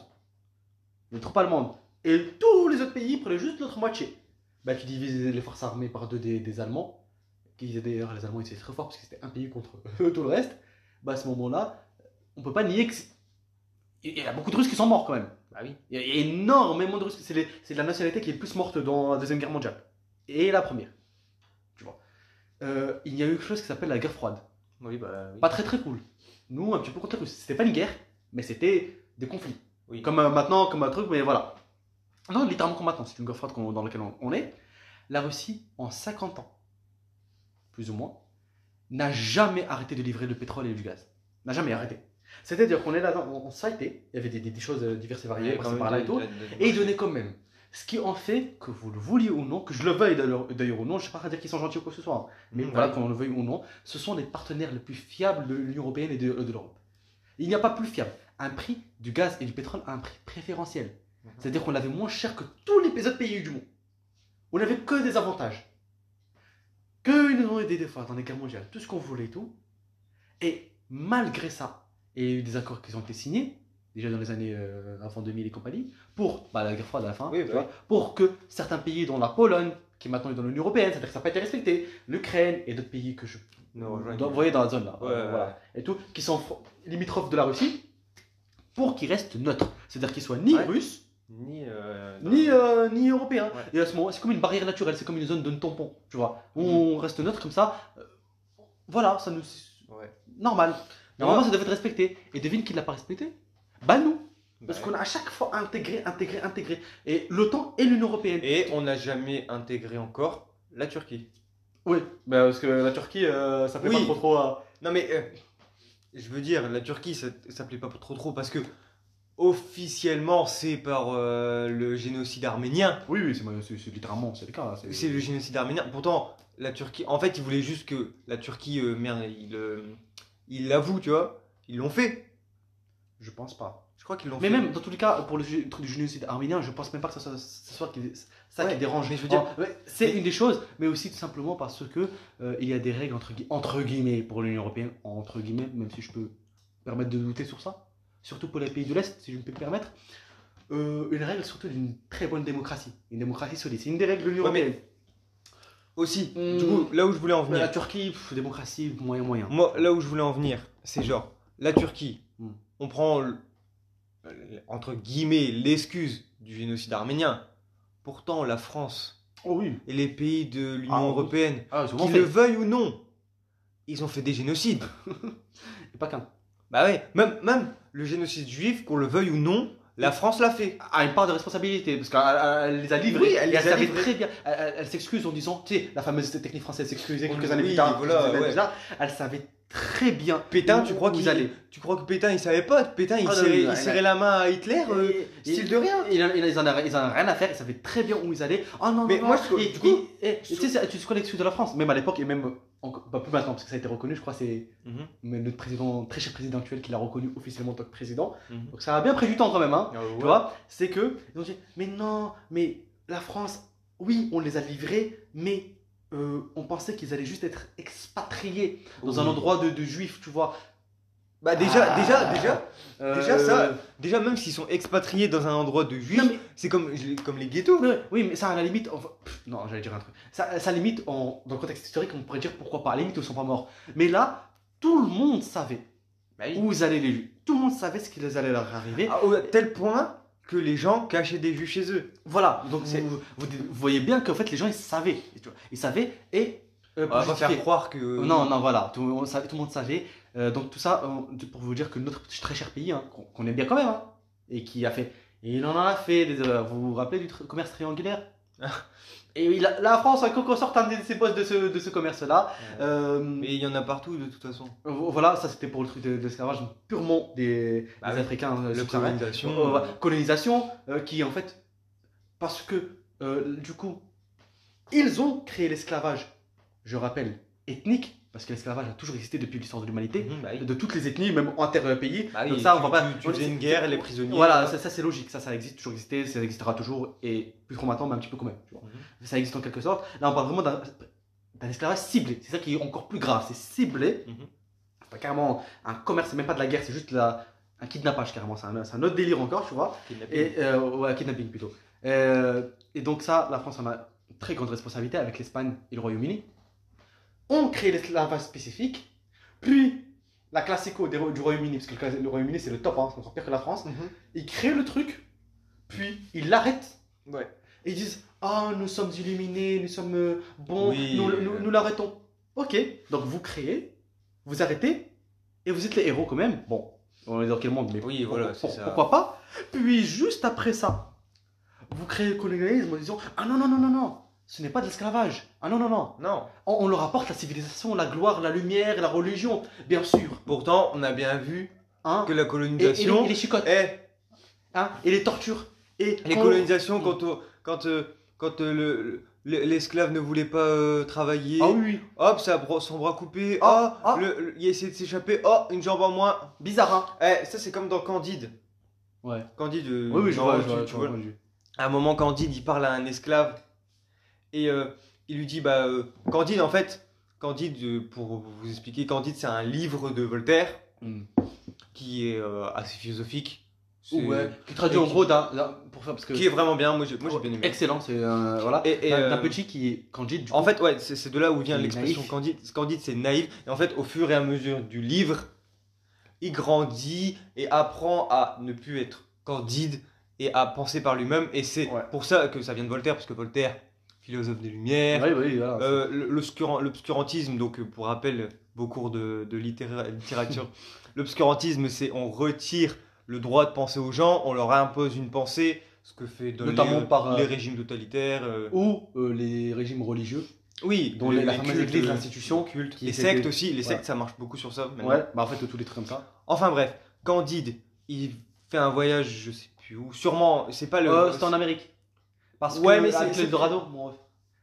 Speaker 2: Les troupes allemandes. Et tous les autres pays prenaient juste l'autre moitié. Bah, tu divises les forces armées par deux des, des Allemands, qui d'ailleurs les Allemands étaient très forts parce que c'était un pays contre tout le reste. Bah, à ce moment-là, on peut pas nier que. Il y a beaucoup de Russes qui sont morts quand même.
Speaker 1: Bah oui.
Speaker 2: Il y a énormément de Russes. C'est la nationalité qui est le plus morte dans la Deuxième Guerre mondiale. Et la première. Tu vois. Euh, il y a eu quelque chose qui s'appelle la guerre froide.
Speaker 1: Oui, bah oui.
Speaker 2: Pas très très cool. Nous, un petit peu contre les Russes. C'était pas une guerre, mais c'était des conflits.
Speaker 1: Oui.
Speaker 2: Comme euh, maintenant, comme un truc, mais voilà. Non, littéralement comme maintenant. C'est une guerre froide dans laquelle on, on est. La Russie, en 50 ans, plus ou moins, n'a jamais arrêté de livrer le pétrole et du gaz. N'a jamais arrêté. C'est-à-dire qu'on est là, on, s'arrêtait, il y avait des, des- des choses euh, diverses et variées, par-là
Speaker 1: même,
Speaker 2: et tout. Et ils donnaient quand même. Ce qui en fait que vous le vouliez ou non, que je le veuille d'ailleurs ou non, je ne sais pas à dire qu'ils sont gentils ou quoi que ce soit, hein. mais
Speaker 1: Mhm,
Speaker 2: voilà,
Speaker 1: ouais.
Speaker 2: qu'on le veuille ou non, ce sont les partenaires les plus fiables de l'Union Européenne et de, de l'Europe. Il n'y a pas plus fiable. Un prix du gaz et du pétrole à un prix préférentiel.
Speaker 1: Mhm.
Speaker 2: C'est-à-dire qu'on l'avait moins cher que tous les autres pays du monde. On n'avait que des avantages. Que ils nous ont aidé des fois dans les guerres mondiales, tout ce qu'on voulait et tout. Et malgré ça, il y a eu des accords qui ont été signés, déjà dans les années euh, avant 2000 et compagnie, pour bah, la guerre froide à la fin,
Speaker 1: Oui,
Speaker 2: tu
Speaker 1: bah
Speaker 2: vois, pour que certains pays, dont la Pologne, qui maintenant est dans l'Union Européenne, c'est-à-dire que ça n'a pas été respecté, l'Ukraine et d'autres pays que je dois envoyer dans la zone là,
Speaker 1: Ouais,
Speaker 2: euh,
Speaker 1: ouais,
Speaker 2: voilà, et tout, qui sont limitrophes de la Russie, pour qu'ils restent neutres. C'est-à-dire qu'ils soient ni
Speaker 1: Ouais.
Speaker 2: russes,
Speaker 1: Ni. euh,
Speaker 2: ni, euh, ni européens.
Speaker 1: Ouais.
Speaker 2: Et à ce moment, c'est comme une barrière naturelle, c'est comme une zone de tampon, tu vois. où
Speaker 1: Mhm.
Speaker 2: On reste neutre comme ça. euh, voilà, ça nous.
Speaker 1: Ouais.
Speaker 2: Normal. Normalement, ça devait être respecté. Et devine qui ne l'a pas respecté? Bah nous. Parce
Speaker 1: Bah,
Speaker 2: qu'on a à chaque fois intégré, intégré, intégré. Et l'OTAN et l'Union Européenne.
Speaker 1: Et on n'a jamais intégré encore la Turquie.
Speaker 2: Oui, bah, parce que la Turquie, euh, ça
Speaker 1: Oui.
Speaker 2: pas trop trop. à-
Speaker 1: Non mais euh, je veux dire, la Turquie, ça, ça plaît pas trop trop parce que officiellement c'est par euh, le génocide arménien.
Speaker 2: Oui, oui, c'est c'est- c'est littéralement, c'est le cas. c'est-
Speaker 1: C'est le génocide arménien. Pourtant, la Turquie, en fait, ils voulaient juste que la Turquie, euh, merde, il euh, il l'avoue, tu vois. Ils l'ont fait.
Speaker 2: Je pense pas.
Speaker 1: Je crois qu'ils l'ont
Speaker 2: Mais
Speaker 1: fait.
Speaker 2: même, dans tous les cas, pour le truc du génocide arménien, je pense même pas que ça soit, ça soit qui- ça
Speaker 1: Ouais,
Speaker 2: qui dérange.
Speaker 1: mais je veux dire-
Speaker 2: Oh, ouais, c'est une des choses, mais aussi tout simplement parce que euh, il y a des règles entre, gui- entre guillemets pour l'Union Européenne, entre guillemets, même si je peux me permettre de douter sur ça, surtout pour les pays de l'Est, si je peux me permettre, euh, une règle surtout d'une très bonne démocratie, une démocratie solide. C'est une des règles de l'Union
Speaker 1: Ouais, mais
Speaker 2: Européenne.
Speaker 1: Aussi,
Speaker 2: Hmm.
Speaker 1: du coup, là où je voulais en
Speaker 2: Mais
Speaker 1: venir.
Speaker 2: la Turquie, pff, démocratie, moyen, moyen.
Speaker 1: Moi, là où je voulais en venir, c'est genre, la Turquie,
Speaker 2: Hmm.
Speaker 1: on prend, le- euh, entre guillemets, l'excuse du génocide arménien. Pourtant, la France
Speaker 2: Oh oui.
Speaker 1: et les pays de l'Union
Speaker 2: Ah,
Speaker 1: européenne,
Speaker 2: Ah,
Speaker 1: qu'ils le veuillent ou non, ils ont fait des génocides.
Speaker 2: Et pas qu'un.
Speaker 1: bah ouais, même, même le génocide juif, qu'on le veuille ou non, la France l'a fait.
Speaker 2: a une part de responsabilité parce qu'elle elle les a livrés.
Speaker 1: Oui, elle
Speaker 2: et
Speaker 1: les a
Speaker 2: savait
Speaker 1: livrés.
Speaker 2: très bien. Elle, elle- elle s'excuse en disant, tu sais, la fameuse technique française s'excuser quelques
Speaker 1: Oui,
Speaker 2: années plus tard.
Speaker 1: voilà,
Speaker 2: quelques années
Speaker 1: ouais.
Speaker 2: plus tard, elle savait très bien.
Speaker 1: Pétain, tu crois
Speaker 2: où
Speaker 1: qu'il
Speaker 2: ils allaient.
Speaker 1: Tu crois que Pétain il savait pas? Pétain il
Speaker 2: Ah, non,
Speaker 1: serrait,
Speaker 2: non,
Speaker 1: il
Speaker 2: non,
Speaker 1: serrait
Speaker 2: non.
Speaker 1: la main à Hitler euh,
Speaker 2: Et-
Speaker 1: style de rien.
Speaker 2: Ils en, ils en avaient, ils en avaient rien à faire, ils savaient très bien où ils allaient. Oh non,
Speaker 1: Mais moi, je
Speaker 2: Et-
Speaker 1: du coup,
Speaker 2: tu sais, tu sais quoi l'excuse de la France Même à l'époque, et même pas plus maintenant, parce que ça a été reconnu, je crois, c'est
Speaker 1: Mhm,
Speaker 2: notre président, très cher président actuel qui l'a reconnu officiellement en tant que président.
Speaker 1: mhm.
Speaker 2: Donc ça a bien pris du temps quand même, hein.
Speaker 1: Ah
Speaker 2: Tu vois, c'est que ils ont dit mais non, mais la France, oui, on les a livrés, mais euh, on pensait qu'ils allaient juste être expatriés dans un endroit de, de juifs, tu vois.
Speaker 1: Bah déjà,
Speaker 2: Ah.
Speaker 1: déjà, déjà,
Speaker 2: Euh,
Speaker 1: Déjà, ça- déjà même s'ils sont expatriés dans un endroit de juifs,
Speaker 2: mais-
Speaker 1: c'est comme, comme les ghettos.
Speaker 2: Oui, mais ça à la limite, enfin, pff, non, j'allais dire un truc. Ça, ça limite en, dans le contexte historique, on pourrait dire pourquoi pas. À la limite, ils sont pas morts. Mais là, tout le monde savait
Speaker 1: Bah oui.
Speaker 2: où ils allaient les. Tout le monde savait ce qui les allait leur arriver.
Speaker 1: À à tel point que les gens cachaient des juifs chez eux.
Speaker 2: Voilà, donc
Speaker 1: C'est-
Speaker 2: vous, vous- vous voyez bien qu'en fait les gens ils savaient. Ils savaient et. euh,
Speaker 1: On va pas
Speaker 2: justifier-
Speaker 1: faire croire que.
Speaker 2: Non, non, voilà, tout, on savait- tout le monde savait. Euh, donc tout ça, euh, pour vous dire que notre très cher pays, hein, qu'on qu'on aime bien quand même, hein, et qui a fait, et il en a fait, des, euh, vous vous rappelez du commerce triangulaire? Et a- la France a qu'on sorte un de ses postes de ce, de ce commerce-là.
Speaker 1: Euh,
Speaker 2: Euh,
Speaker 1: Mais il y en a partout de toute façon.
Speaker 2: voilà, ça c'était pour le truc de, de l'esclavage purement des,
Speaker 1: Bah
Speaker 2: des
Speaker 1: oui.
Speaker 2: Africains euh,
Speaker 1: La colonisation.
Speaker 2: Euh, colonisation euh, qui en fait parce que du coup ils ont créé l'esclavage je rappelle ethnique parce que l'esclavage a toujours existé depuis l'histoire de l'humanité
Speaker 1: Mhm, bah oui.
Speaker 2: de toutes les ethnies même inter-pays
Speaker 1: Bah oui,
Speaker 2: donc ça on
Speaker 1: tu-
Speaker 2: va pas
Speaker 1: tu- tu faisais une guerre, les prisonniers.
Speaker 2: voilà ça, ça, c'est logique ça ça existe toujours existé ça existera toujours et plus trop maintenant mais un petit peu quand même tu vois. Ça existe en quelque sorte là on parle vraiment d'un esclavage ciblé c'est ça qui est encore plus grave c'est ciblé
Speaker 1: Mhm.
Speaker 2: c'est pas carrément un commerce c'est même pas de la guerre c'est juste la- un kidnappage carrément c'est un, c'est un autre délire encore tu vois
Speaker 1: Kidnapping.
Speaker 2: et euh, ouais, kidnapping plutôt. Euh, et donc ça, la France en a une très grande responsabilité avec l'Espagne et le Royaume-Uni. On crée l'esclavage spécifique, puis la classico des du Royaume-Uni, parce que le, Royaume-Uni c'est le top, hein, c'est encore pire que la France.
Speaker 1: Mhm.
Speaker 2: Ils créent le truc, puis ils l'arrêtent.
Speaker 1: Ouais.
Speaker 2: Et ils disent Ah, nous sommes illuminés, nous sommes euh, bons,
Speaker 1: Oui,
Speaker 2: nous, nous- nous l'arrêtons. Ok, donc vous créez, vous arrêtez, et vous êtes les héros quand même. Bon, on est dans quel monde, mais
Speaker 1: Oui, voilà,
Speaker 2: pour-
Speaker 1: ça.
Speaker 2: pourquoi pas? Puis juste après ça, vous créez le colonialisme en disant Ah non, non, non, non, non, ce n'est pas de l'esclavage. Ah non, non, non.
Speaker 1: Non.
Speaker 2: On, on leur apporte la civilisation, la gloire, la lumière, la religion, bien sûr.
Speaker 1: Pourtant, on a bien vu
Speaker 2: Hein
Speaker 1: que la
Speaker 2: et, et les,
Speaker 1: colonisation.
Speaker 2: et les chicottes,
Speaker 1: Eh,
Speaker 2: hein et les tortures. Et
Speaker 1: les
Speaker 2: quand-
Speaker 1: colonisations, quand, on- quand, euh, quand euh, le- le- l'esclave ne voulait pas euh, travailler,
Speaker 2: Ah oui,
Speaker 1: hop, ça, son bras coupé,
Speaker 2: Ah,
Speaker 1: ah,
Speaker 2: ah.
Speaker 1: le- le- il essaie de s'échapper, oh, une jambe en moins.
Speaker 2: bizarre, hein
Speaker 1: Eh, ça c'est comme dans Candide.
Speaker 2: Ouais.
Speaker 1: Candide, euh,
Speaker 2: Oui, oui, je
Speaker 1: dans-
Speaker 2: vois, je
Speaker 1: tu-
Speaker 2: vois,
Speaker 1: tu
Speaker 2: je
Speaker 1: vois.
Speaker 2: vois.
Speaker 1: À un moment, Candide, il parle à un esclave et euh, il lui dit, bah, euh, Candide, en fait, Candide, euh, pour vous expliquer, Candide, c'est un livre de Voltaire
Speaker 2: Hmm.
Speaker 1: qui est assez philosophique.
Speaker 2: Ouais, qui traduit en gros d'un, d'un- pour faire parce que
Speaker 1: Qui est vraiment bien, moi j'ai moi, bien aimé.
Speaker 2: excellent, c'est voilà,
Speaker 1: Et- et,
Speaker 2: d'un, petit qui est candide. Du
Speaker 1: En
Speaker 2: coup.
Speaker 1: fait, ouais, c'est de là où vient
Speaker 2: est
Speaker 1: l'expression. Candide. Candide, c'est naïf. Et en fait, au fur et à mesure du livre, il grandit et apprend à ne plus être candide et à penser par lui-même. Et c'est
Speaker 2: Ouais.
Speaker 1: pour ça que ça vient de Voltaire, parce que Voltaire, philosophe des Lumières,
Speaker 2: oui, oui, voilà.
Speaker 1: euh, l'obscurantisme, donc euh, pour rappel, vos cours de, de littéra- littérature, l'obscurantisme, c'est on retire le droit de penser aux gens, on leur impose une pensée, ce que fait dans
Speaker 2: Notamment
Speaker 1: les,
Speaker 2: par, euh,
Speaker 1: les régimes totalitaires. euh,
Speaker 2: Ou euh, les régimes religieux.
Speaker 1: oui,
Speaker 2: dont
Speaker 1: les-
Speaker 2: la
Speaker 1: les cultes,
Speaker 2: église,
Speaker 1: euh,
Speaker 2: l'institution,
Speaker 1: cultes. les sectes aussi, les sectes ça marche beaucoup sur ça. maintenant.
Speaker 2: Ouais, bah en fait tous les trucs comme ça.
Speaker 1: Enfin bref, Candide, il fait un voyage, je sais plus où, sûrement, c'est pas le.
Speaker 2: Euh, C'était en Amérique. Parce que
Speaker 1: Ouais, mais c'est- c'est-
Speaker 2: l'Eldorado, bon,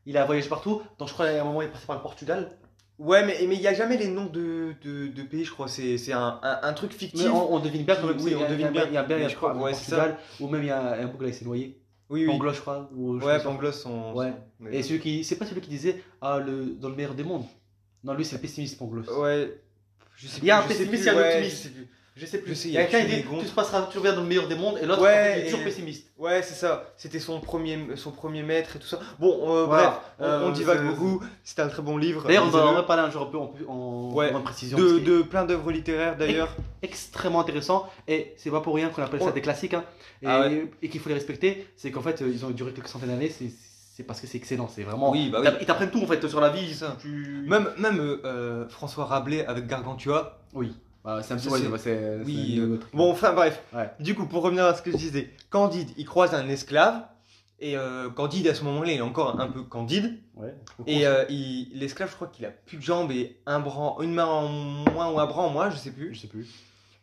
Speaker 2: il a voyagé partout. Donc je crois qu'à un moment il est passé par le Portugal.
Speaker 1: Ouais, mais mais il y a jamais les noms de, de, de pays, je crois. C'est un, un, un truc fictif.
Speaker 2: Mais on, on devine bien quand même.
Speaker 1: Oui, on devine bien.
Speaker 2: Il y a bien,
Speaker 1: Mais
Speaker 2: je crois, le
Speaker 1: ouais,
Speaker 2: Portugal, ou même il y a un là il s'est noyé.
Speaker 1: Oui, oui.
Speaker 2: Pangloss, je crois. ou je
Speaker 1: Ouais. Pangloss, son.
Speaker 2: Ouais. Et celui qui, c'est pas celui qui disait ah le dans le meilleur des mondes. Non lui c'est le pessimiste Pangloss.
Speaker 1: Ouais. Je sais
Speaker 2: Il y a un pessimiste, il y a un optimiste.
Speaker 1: Je sais plus.
Speaker 2: Il y a quelqu'un qui dit tout se passera toujours bien dans le meilleur des mondes et l'autre
Speaker 1: Ouais,
Speaker 2: en est toujours pessimiste.
Speaker 1: Ouais, c'est ça. C'était son premier, son premier maître et tout ça. Bon, euh,
Speaker 2: Voilà.
Speaker 1: bref, on,
Speaker 2: Euh,
Speaker 1: on divague beaucoup. C'était un très bon livre.
Speaker 2: D'ailleurs on va, on va parler un jour un peu en, en,
Speaker 1: Ouais.
Speaker 2: en précision.
Speaker 1: de, plein d'œuvres littéraires d'ailleurs.
Speaker 2: extrêmement intéressant et c'est pas pour rien qu'on appelle ça
Speaker 1: Ouais.
Speaker 2: des classiques hein, et,
Speaker 1: Ah ouais.
Speaker 2: et qu'il faut les respecter. C'est qu'en fait ils ont duré quelques centaines d'années. C'est c'est parce que c'est excellent. C'est vraiment.
Speaker 1: Oui, bah
Speaker 2: ils
Speaker 1: oui.
Speaker 2: Ils t'apprennent tout en fait sur la vie.
Speaker 1: Ça.
Speaker 2: Tu...
Speaker 1: Même, même euh, François Rabelais avec Gargantua.
Speaker 2: Oui. Bah, c'est un petit
Speaker 1: c'est-
Speaker 2: c'est-
Speaker 1: Oui, euh. Bon, enfin bref.
Speaker 2: Ouais.
Speaker 1: Du coup, pour revenir à ce que je disais, Candide, il croise un esclave. Et euh, Candide, à ce moment-là, il est encore un peu candide.
Speaker 2: Ouais.
Speaker 1: Et euh, il- l'esclave, je crois qu'il a plus de jambes et un bras, une main en moins ou un bras en moins, je sais plus.
Speaker 2: je sais plus.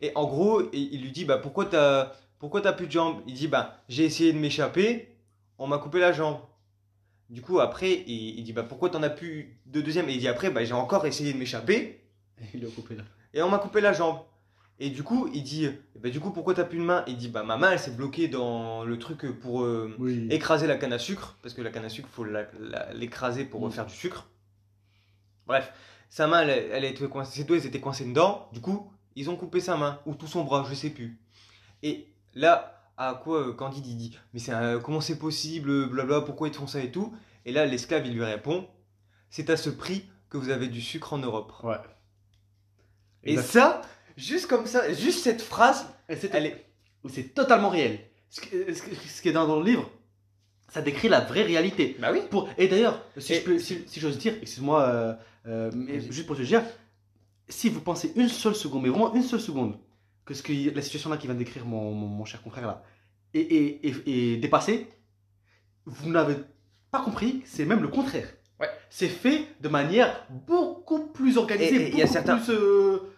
Speaker 1: Et en gros, il, il lui dit bah pourquoi t'as pourquoi t'as plus de jambes? Il dit bah j'ai essayé de m'échapper, on m'a coupé la jambe. Du coup après il, il dit bah pourquoi t'en as plus de deuxième? Et il dit après bah j'ai encore essayé de m'échapper
Speaker 2: Il l'a coupé là.
Speaker 1: Et on m'a coupé la jambe. Et du coup il dit bah du coup pourquoi t'as plus de main? Il dit bah ma main elle s'est bloquée dans le truc pour euh,
Speaker 2: Oui.
Speaker 1: écraser la canne à sucre parce que la canne à sucre faut l'écraser pour
Speaker 2: Mm.
Speaker 1: faire du sucre. Bref, sa main elle, été coincée, ses doigts ils étaient coincés dedans. Du coup, ils ont coupé sa main ou tout son bras, je sais plus. Et là, à quoi euh, Candide il dit mais c'est comment c'est possible, blabla, pourquoi ils font ça et tout? Et là, l'esclave il lui répond c'est à ce prix que vous avez du sucre en Europe.
Speaker 2: Ouais.
Speaker 1: Et ça, juste comme ça, juste cette phrase,
Speaker 2: c'est
Speaker 1: est.
Speaker 2: totalement réel. Ce qui, ce qui- ce qui est dans, dans le livre, ça décrit la vraie réalité.
Speaker 1: Bah oui.
Speaker 2: Pour, et d'ailleurs, si j'ose dire, excuse-moi, euh, euh, juste pour te dire, si vous pensez une seule seconde, mais vraiment une seule seconde, que ce que la situation là qui vient de décrire mon, mon, mon cher confrère là est, est, est- est dépassée, vous n'avez pas compris, c'est même le contraire.
Speaker 1: Ouais.
Speaker 2: C'est fait de manière beaucoup plus organisée,
Speaker 1: Et- et il y a
Speaker 2: beaucoup
Speaker 1: certains-
Speaker 2: plus euh, euh,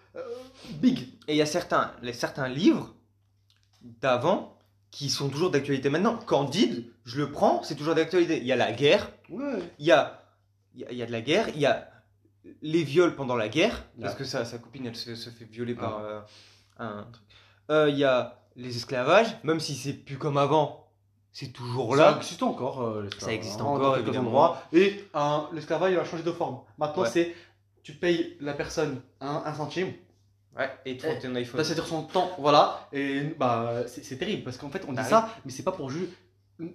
Speaker 2: big.
Speaker 1: Et il y a certains, les, certains livres d'avant qui sont toujours d'actualité maintenant. Candide, je le prends, c'est toujours d'actualité. Il y a la guerre,
Speaker 2: Ouais.
Speaker 1: il y a, il y a, il y a de la guerre, il y a les viols pendant la guerre, parce que sa, sa copine elle se, se fait violer
Speaker 2: Ah.
Speaker 1: par euh, un truc. Euh, Il y a les esclavages, même si c'est plus comme avant, c'est toujours
Speaker 2: Ça
Speaker 1: là.
Speaker 2: existe encore, euh,
Speaker 1: Ça existe
Speaker 2: hein,
Speaker 1: encore,
Speaker 2: dans quelques
Speaker 1: évidemment.
Speaker 2: endroits. Et hein, l'esclavage, il a changé de forme. Maintenant,
Speaker 1: Ouais.
Speaker 2: c'est tu payes la personne un, un centime,
Speaker 1: Ouais, et toi, t'es un iPhone.
Speaker 2: c'est-à-dire son temps, voilà. Et bah, c'est c'est terrible parce qu'en fait, on dit
Speaker 1: Bah oui.
Speaker 2: ça, mais c'est pas pour juger.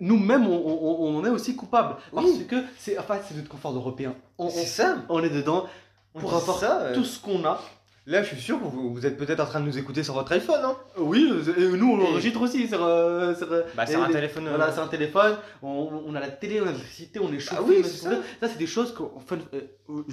Speaker 2: Nous-mêmes, on, on- on est aussi coupables parce
Speaker 1: Oui.
Speaker 2: que c'est enfin, c'est notre confort européen.
Speaker 1: C'est ça.
Speaker 2: on est dedans pour avoir
Speaker 1: ça, euh,
Speaker 2: tout ce qu'on a.
Speaker 1: Là, je suis sûr que vous, vous êtes peut-être en train de nous écouter sur votre iPhone, hein
Speaker 2: Oui, et nous, on enregistre aussi sur. euh, sur, euh,
Speaker 1: Bah, un
Speaker 2: les-
Speaker 1: téléphone. euh,
Speaker 2: Voilà, c'est un téléphone, on, on a la télé, on a l'électricité, on est chauffé.
Speaker 1: Ah oui,
Speaker 2: on a
Speaker 1: c'est
Speaker 2: veut. ça c'est des choses qu'on enfin, euh,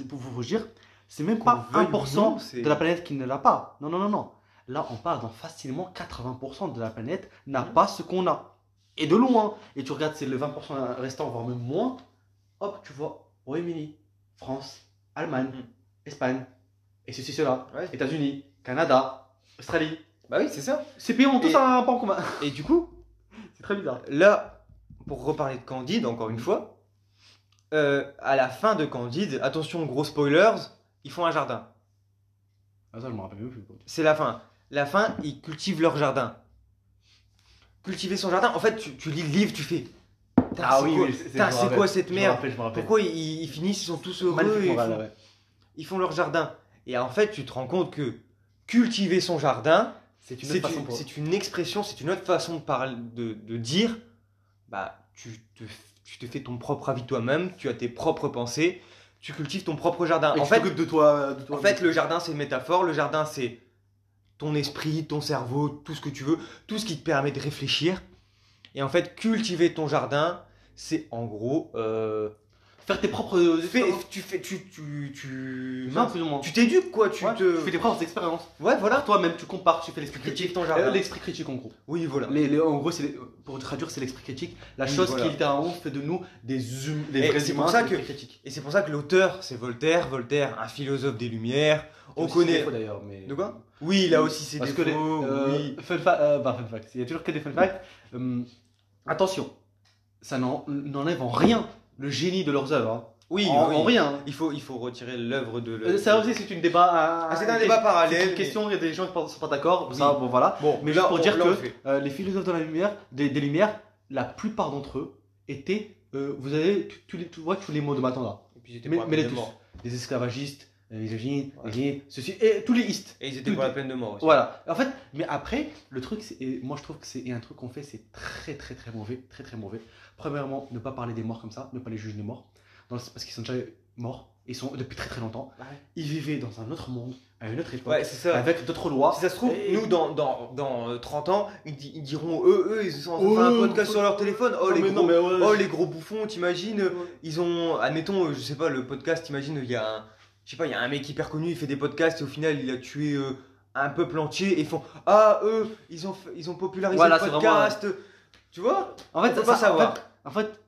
Speaker 2: pour vous dire, c'est même pas
Speaker 1: veuille
Speaker 2: 1%
Speaker 1: ou non, c'est-
Speaker 2: de la planète qui ne l'a pas. Non, non, non, non. Là, on parle dans facilement 80% de la planète n'a pas ce qu'on a. Et de loin. Et tu regardes, c'est le 20% restant, voire même moins. Hop, tu vois, Royaume-Uni, France, Allemagne,
Speaker 1: Mhm.
Speaker 2: Espagne, et ceci, cela,
Speaker 1: Ouais.
Speaker 2: États-Unis, Canada, Australie.
Speaker 1: Bah oui, c'est ça.
Speaker 2: Ces pays ont tous un en commun.
Speaker 1: Et du coup,
Speaker 2: C'est très bizarre.
Speaker 1: là, pour reparler de Candide, encore une fois, euh, à la fin de Candide, attention, gros spoilers, ils font un jardin.
Speaker 2: Ah, ça, je me rappelle même plus.
Speaker 1: C'est la fin. La fin, ils cultivent leur jardin. Cultiver son jardin, en fait, tu, tu lis le livre, tu fais.
Speaker 2: Ah oui, c'est-
Speaker 1: quoi cette merde. Pourquoi ils, ils finissent, ils sont tous heureux ils font,
Speaker 2: ouais.
Speaker 1: ils font leur jardin. Et en fait, tu te rends compte que cultiver son jardin,
Speaker 2: C'est une pour.
Speaker 1: expression, c'est une autre façon de, parler, de, de dire, bah, tu te, tu te fais ton propre avis toi-même, tu as tes propres pensées, tu cultives ton propre jardin.
Speaker 2: Et
Speaker 1: En
Speaker 2: tu
Speaker 1: fait,
Speaker 2: t'occupes de toi, de toi.
Speaker 1: en fait, le jardin, c'est une métaphore. Le jardin, c'est ton esprit, ton cerveau, tout ce que tu veux, tout ce qui te permet de réfléchir. Et en fait, cultiver ton jardin, c'est en gros... euh,
Speaker 2: faire tes propres.
Speaker 1: fais- tu fais... Tu... Tu... Tu...
Speaker 2: Non, plus ou moins.
Speaker 1: tu t'éduques, quoi. Tu
Speaker 2: Ouais,
Speaker 1: te...
Speaker 2: tu fais tes propres expériences.
Speaker 1: Ouais, voilà.
Speaker 2: Toi-même, tu compares, tu fais l'esprit critique.
Speaker 1: ton
Speaker 2: Euh,
Speaker 1: jardin.
Speaker 2: L'esprit critique, en gros.
Speaker 1: Oui, voilà.
Speaker 2: Les, les- en gros, c'est pour traduire, c'est l'esprit critique. La
Speaker 1: Oui,
Speaker 2: chose
Speaker 1: voilà.
Speaker 2: qui littéralement fait de nous des, hum, des
Speaker 1: Et
Speaker 2: vrais
Speaker 1: c'est
Speaker 2: humains.
Speaker 1: pour ça
Speaker 2: c'est
Speaker 1: que-. Et c'est pour ça que l'auteur, c'est Voltaire. Voltaire, un philosophe des Lumières. On
Speaker 2: Aussi, c'est
Speaker 1: connaît...
Speaker 2: d'ailleurs, mais.
Speaker 1: De quoi? Oui, il a aussi ses
Speaker 2: Parce que les,
Speaker 1: défauts.
Speaker 2: euh,
Speaker 1: oui.
Speaker 2: fun, fa- euh, bah, fun fact, il y a toujours que des fun facts. Hum, attention, ça n'en- n'enlève en rien le génie de leurs œuvres. hein.
Speaker 1: Oui,
Speaker 2: en,
Speaker 1: oui.
Speaker 2: en rien.
Speaker 1: Il faut, il faut retirer l'œuvre de...
Speaker 2: Euh, Ça aussi, c'est une débat.
Speaker 1: Ah, c'est un débat parallèle,
Speaker 2: C'est une question, il y a des gens qui ne sont pas d'accord.
Speaker 1: Oui.
Speaker 2: Ça, bon, voilà.
Speaker 1: Bon,
Speaker 2: Mais
Speaker 1: là,
Speaker 2: juste pour
Speaker 1: on-
Speaker 2: dire
Speaker 1: là,
Speaker 2: que euh, les philosophes de la lumière, des, des lumières, la plupart d'entre eux étaient. euh, vous avez tous- tous les, tu vois, tous les mots de
Speaker 1: étaient
Speaker 2: Mais, mais les tous. Les esclavagistes, les misogynes,
Speaker 1: Ouais.
Speaker 2: les ceci, et tous les istes.
Speaker 1: Et ils étaient pour la peine de mort aussi.
Speaker 2: Voilà. En fait, mais après, le truc, et moi je trouve que c'est un truc qu'on fait, c'est très très très mauvais, très très mauvais. Premièrement, ne pas parler des morts comme ça, ne pas les juger des morts, dans le- parce qu'ils sont déjà morts, ils sont depuis très très longtemps.
Speaker 1: Ouais.
Speaker 2: Ils vivaient dans un autre monde, à une autre époque,
Speaker 1: Ouais, ça.
Speaker 2: avec d'autres lois.
Speaker 1: Si ça se trouve,
Speaker 2: Et-
Speaker 1: nous, dans, dans, dans euh, 30 ans, ils, di- ils diront, eux, eux, ils sont en train de
Speaker 2: Oh,
Speaker 1: faire un podcast sur leur téléphone. Oh,
Speaker 2: Non,
Speaker 1: les gros,
Speaker 2: non, ouais,
Speaker 1: oh, les gros bouffons, t'imagines euh, Ils ont, admettons, euh, je sais pas, le podcast, t'imagines, il y a un, je sais pas, il y a un mec hyper connu, il fait des podcasts et au final, il a tué euh, un peuple entier et ils font, ah, eux, ils ont, ils ont popularisé
Speaker 2: Voilà,
Speaker 1: le podcast. Tu vois?
Speaker 2: En fait,
Speaker 1: On peut
Speaker 2: ça-
Speaker 1: pas savoir.
Speaker 2: En fait, en fait,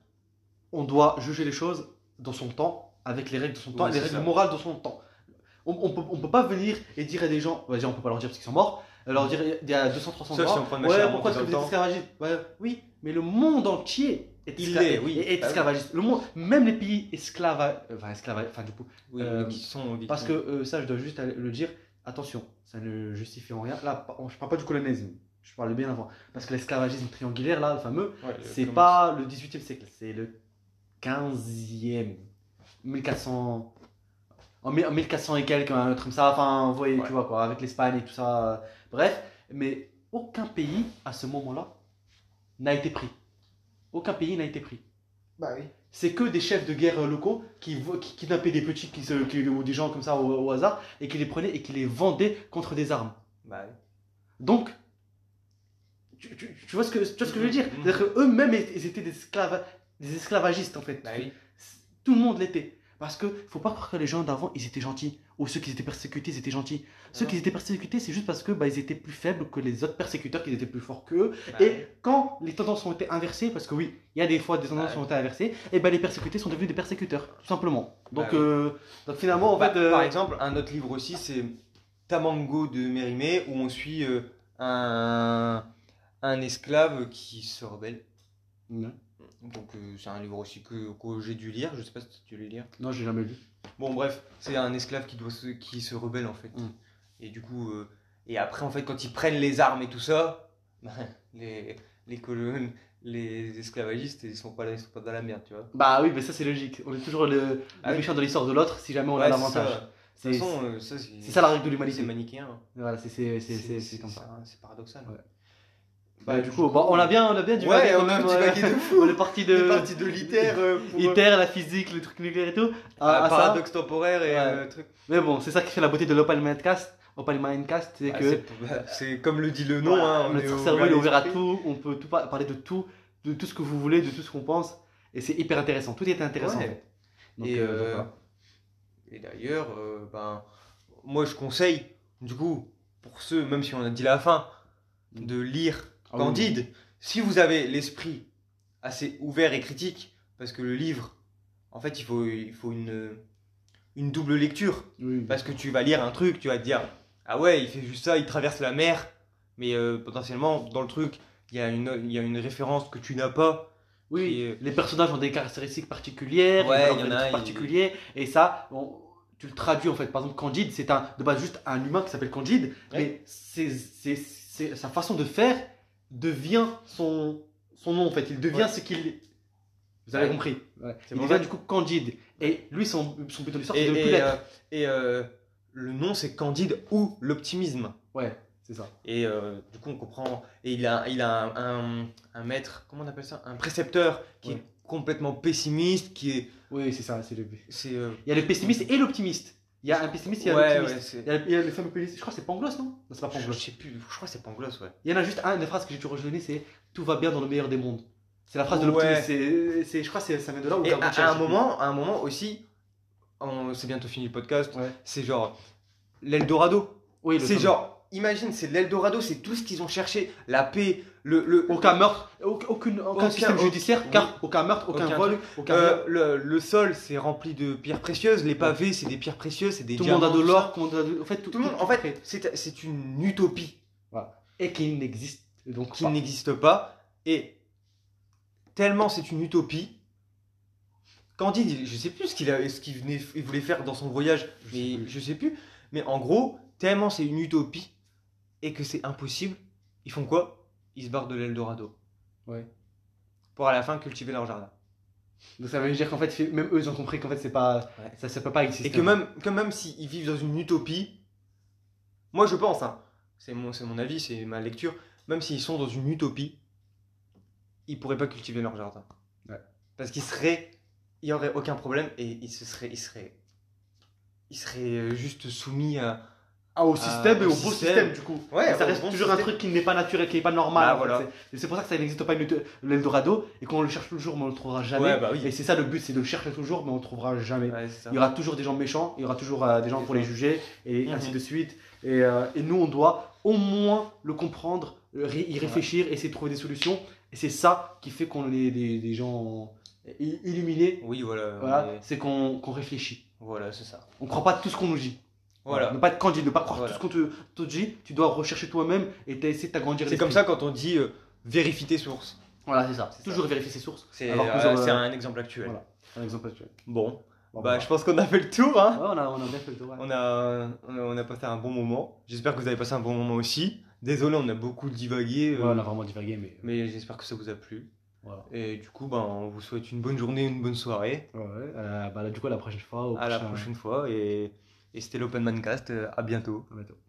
Speaker 2: on doit juger les choses dans son temps, avec les règles de son temps,
Speaker 1: Oui,
Speaker 2: et les règles
Speaker 1: ça.
Speaker 2: morales de son temps. On, on peut, on peut pas venir et dire à des gens, on va dire, on peut pas leur dire parce qu'ils sont morts, leur dire il y a 200, 300
Speaker 1: Sauf
Speaker 2: morts,
Speaker 1: si
Speaker 2: ouais, pourquoi est-ce que vous êtes esclavagistes Ouais, Oui, mais le monde entier
Speaker 1: Il l'est, oui.
Speaker 2: est- est
Speaker 1: Ah
Speaker 2: esclavagiste. Le monde, même les pays esclava, enfin, esclava, enfin du coup,
Speaker 1: Oui,
Speaker 2: Euh,
Speaker 1: qui sont
Speaker 2: parce que euh, ça, je dois juste le dire, attention, ça ne justifie en rien. Là, je parle pas du colonialisme, je parle bien avant. Parce que l'esclavagisme triangulaire, là, le fameux, c'est pas le 18e siècle, c'est le 15e. 1400. En mille- en 1400 et quelques, un truc comme ça. Enfin, vous voyez,
Speaker 1: Ouais.
Speaker 2: tu vois quoi, avec l'Espagne et tout ça. euh, Bref, mais aucun pays à ce moment-là n'a été pris. Aucun pays n'a été pris.
Speaker 1: Bah oui.
Speaker 2: c'est que des chefs de guerre locaux qui, qui kidnappaient des petits qui se, qui- ou des gens comme ça au, au hasard et qui les prenaient et qui les vendaient contre des armes.
Speaker 1: Bah, oui.
Speaker 2: Donc, tu, tu- tu vois ce que, tu vois ce que je veux dire?
Speaker 1: Mhm.
Speaker 2: C'est-à-dire qu'eux-mêmes, ils étaient des, esclaves, des esclavagistes en fait.
Speaker 1: Bah oui.
Speaker 2: Tout le monde l'était. Parce que faut pas croire que les gens d'avant, ils étaient gentils. Ou ceux qui étaient persécutés, ils étaient gentils. Ceux qui étaient persécutés, c'est juste parce que bah, ils étaient plus faibles que les autres persécuteurs, qu'ils étaient plus forts qu'eux.
Speaker 1: Bah
Speaker 2: Et quand les tendances ont été inversées, parce que oui, il y a des fois des tendances qui ont été inversées, et ben les persécutés sont devenus des persécuteurs, tout simplement. Donc,
Speaker 1: Bah oui.
Speaker 2: euh, donc finalement, en
Speaker 1: Bah,
Speaker 2: fait, euh,
Speaker 1: Par exemple, un autre livre aussi, c'est Tamango de Mérimée, où on suit euh, un, un esclave qui se rebelle. Donc euh, c'est un livre aussi que, que j'ai dû lire, je sais pas si tu l'as lire.
Speaker 2: non, j'ai jamais lu.
Speaker 1: Bon bref, c'est un esclave qui, doit se, qui se rebelle en fait.
Speaker 2: Mm.
Speaker 1: Et du coup, euh, et après en fait quand ils prennent les armes et tout ça, ben, les, les colons, les esclavagistes, ils sont pas, là, ils sont pas dans la merde, tu vois.
Speaker 2: Bah oui, mais ça c'est logique. On est toujours le,
Speaker 1: Ah oui.
Speaker 2: méchant de l'histoire de l'autre si jamais on a
Speaker 1: Ouais, c'est
Speaker 2: l'avantage. C'est
Speaker 1: euh, ça, c'est
Speaker 2: ça la règle de
Speaker 1: c'est
Speaker 2: l'humanité.
Speaker 1: manichéen. hein.
Speaker 2: Voilà, c'est- c'est c'est- comme ça.
Speaker 1: paradoxal.
Speaker 2: Ouais.
Speaker 1: Bah,
Speaker 2: Bah, du coup, bon, on a bien, on a bien
Speaker 1: Ouais,
Speaker 2: divagué quand
Speaker 1: on a
Speaker 2: euh,
Speaker 1: de fou.
Speaker 2: on est parti de,
Speaker 1: parti de l'ITER euh, pour
Speaker 2: ITER, la physique, le truc nucléaire et tout. à-
Speaker 1: à
Speaker 2: ça.
Speaker 1: paradoxe temporaire et
Speaker 2: Ouais.
Speaker 1: euh, truc.
Speaker 2: Mais bon, c'est ça qui fait la beauté de l'Open Mindcast. Open Mindcast, c'est
Speaker 1: Ah,
Speaker 2: que
Speaker 1: c'est- bah, c'est comme le dit le nom,
Speaker 2: Voilà,
Speaker 1: hein, on
Speaker 2: notre cerveau il est ouvert à tout, on peut tout par- parler de tout, de tout ce que vous voulez, de tout ce qu'on pense, et c'est hyper intéressant. Tout est intéressant.
Speaker 1: Ouais.
Speaker 2: en fait. Donc,
Speaker 1: et
Speaker 2: euh,
Speaker 1: euh,
Speaker 2: donc, voilà.
Speaker 1: et d'ailleurs, euh, ben, moi je conseille, du coup, pour ceux, même si on a dit la fin, de lire
Speaker 2: Ah oui.
Speaker 1: Candide. Si vous avez l'esprit assez ouvert et critique, parce que le livre, en fait, il faut, il faut une, une double lecture.
Speaker 2: Oui,
Speaker 1: Parce que tu vas lire un truc, tu vas te dire Ah ouais, il fait juste ça, il traverse la mer. Mais euh, potentiellement, dans le truc, il y, a une, il y a une référence que tu n'as pas.
Speaker 2: oui, les personnages ont des caractéristiques particulières,
Speaker 1: Ouais, il y en
Speaker 2: des
Speaker 1: a,
Speaker 2: trucs
Speaker 1: il-
Speaker 2: particuliers, et ça, on- tu le traduis en fait. Par exemple, Candide, c'est un, de base juste un humain qui s'appelle Candide, mais c'est- sa façon de faire devient son, son nom en fait. Il devient
Speaker 1: Ouais.
Speaker 2: ce qu'il est. Vous avez
Speaker 1: Ouais.
Speaker 2: compris. Il devient du coup Candide. Et lui, son, son l'histoire,
Speaker 1: Et,
Speaker 2: c'est de plus
Speaker 1: et,
Speaker 2: l'être.
Speaker 1: euh, et, euh, le nom, c'est Candide ou l'optimisme.
Speaker 2: Ouais, c'est ça.
Speaker 1: Et euh, du coup, on comprend. Et il a, il a un, un, un maître, comment on appelle ça? Un précepteur qui est complètement pessimiste, qui est.
Speaker 2: Oui, c'est ça, c'est le.
Speaker 1: C'est. euh,
Speaker 2: Il y a le pessimiste et l'optimiste. Il y a un pessimiste, il y a
Speaker 1: ouais,
Speaker 2: l'optimiste.
Speaker 1: ouais, c'est.
Speaker 2: Il y a, il y a le fameux pessimiste. Je crois que c'est Pangloss, non? Non, c'est pas
Speaker 1: Je, je
Speaker 2: Pangloss.
Speaker 1: sais plus, je crois que c'est Pangloss, ouais.
Speaker 2: Il y en a juste un, une phrase que j'ai toujours retenue, c'est Tout va bien dans le meilleur des mondes. C'est la phrase de l'optimiste. C'est, c'est- je crois que ça vient de là où
Speaker 1: Et à, à un
Speaker 2: plus.
Speaker 1: moment, à un moment aussi, on- c'est bientôt fini le podcast, c'est genre l'Eldorado.
Speaker 2: Oui, le
Speaker 1: C'est
Speaker 2: fameux.
Speaker 1: genre, imagine, c'est l'Eldorado, c'est tout ce qu'ils ont cherché, la paix, le, le,
Speaker 2: Aucun meurtre, aucune, aucun,
Speaker 1: Aucun-
Speaker 2: système judiciaire, car aucun meurtre, aucun,
Speaker 1: Aucun
Speaker 2: vol, aucun
Speaker 1: Euh, le, le sol, c'est rempli de pierres précieuses. Les pavés, c'est des pierres précieuses, c'est des
Speaker 2: Tout le monde a
Speaker 1: diamants,
Speaker 2: de l'or, tout en fait, tout,
Speaker 1: Tout le monde, en fait, c'est c'est une utopie
Speaker 2: et qui n'existe donc
Speaker 1: qui
Speaker 2: pas.
Speaker 1: n'existe pas. Et tellement c'est une utopie. Candide, je sais plus ce qu'il a- ce qu'il venait, il voulait faire dans son voyage,
Speaker 2: Je
Speaker 1: mais je sais plus. Mais en gros, tellement c'est une utopie et que c'est impossible, ils font quoi? Ils se barrent de l'Eldorado.
Speaker 2: Ouais.
Speaker 1: Pour à la fin cultiver leur jardin.
Speaker 2: Donc ça veut dire qu'en fait, même eux, ils ont compris qu'en fait, c'est pas,
Speaker 1: Ouais.
Speaker 2: ça, ça peut pas exister.
Speaker 1: Et que même, que même s'ils vivent dans une utopie, moi je pense, hein, c'est mon, mon avis, c'est ma lecture, même s'ils sont dans une utopie, ils pourraient pas cultiver leur jardin.
Speaker 2: Ouais.
Speaker 1: Parce qu'ils seraient, il y aurait aucun problème et ils se seraient, ils seraient, ils seraient euh, juste soumis à.
Speaker 2: Ah, au système et
Speaker 1: au
Speaker 2: au beau
Speaker 1: système.
Speaker 2: système du coup.
Speaker 1: Ouais,
Speaker 2: ça reste toujours un truc qui n'est pas naturel, qui n'est pas normal.
Speaker 1: Bah, voilà.
Speaker 2: C'est- et C'est pour ça que ça n'existe pas l'Eldorado et qu'on le cherche toujours mais on le trouvera jamais.
Speaker 1: Ouais, bah oui.
Speaker 2: Et c'est ça le but, c'est de le chercher toujours mais on le trouvera jamais.
Speaker 1: Ouais.
Speaker 2: Il y aura toujours des gens méchants, il y aura toujours euh, des gens pour les juger et
Speaker 1: Mhm.
Speaker 2: ainsi de suite. Et, euh, et nous, on doit au moins le comprendre, euh, y réfléchir, essayer de trouver des solutions. Et c'est ça qui fait qu'on est des, des gens illuminés.
Speaker 1: Oui, voilà.
Speaker 2: C'est qu'on qu'on réfléchit.
Speaker 1: Voilà, c'est ça.
Speaker 2: On ne croit pas tout ce qu'on nous dit.
Speaker 1: Voilà.
Speaker 2: Ne pas être candide, ne pas croire
Speaker 1: Voilà.
Speaker 2: tout ce qu'on te, te dit. Tu dois rechercher toi-même et essayer de t'agrandir
Speaker 1: C'est comme ça quand on dit euh, vérifie tes sources.
Speaker 2: Voilà, c'est ça.
Speaker 1: C'est
Speaker 2: Toujours vérifier ses sources.
Speaker 1: C'est euh,
Speaker 2: euh,
Speaker 1: un exemple actuel.
Speaker 2: voilà. Un exemple actuel.
Speaker 1: Bon,
Speaker 2: Bon,
Speaker 1: bah
Speaker 2: bah,
Speaker 1: je pense qu'on a fait le tour. Hein.
Speaker 2: ouais, on, a, on a bien fait le tour. ouais.
Speaker 1: On a, on a, on a passé un bon moment. J'espère que vous avez passé un bon moment aussi. Désolé, on a beaucoup divagué. euh,
Speaker 2: Ouais, on a vraiment divagué, mais.
Speaker 1: Mais j'espère que ça vous a plu.
Speaker 2: Voilà.
Speaker 1: Et du coup, ben, on vous souhaite une bonne journée, une bonne soirée.
Speaker 2: Ouais, euh, bah là, du coup, à la prochaine fois. au
Speaker 1: À la
Speaker 2: prochain-
Speaker 1: prochaine fois. Et, et c'était l'Open Mancast. Euh, À bientôt.
Speaker 2: À bientôt.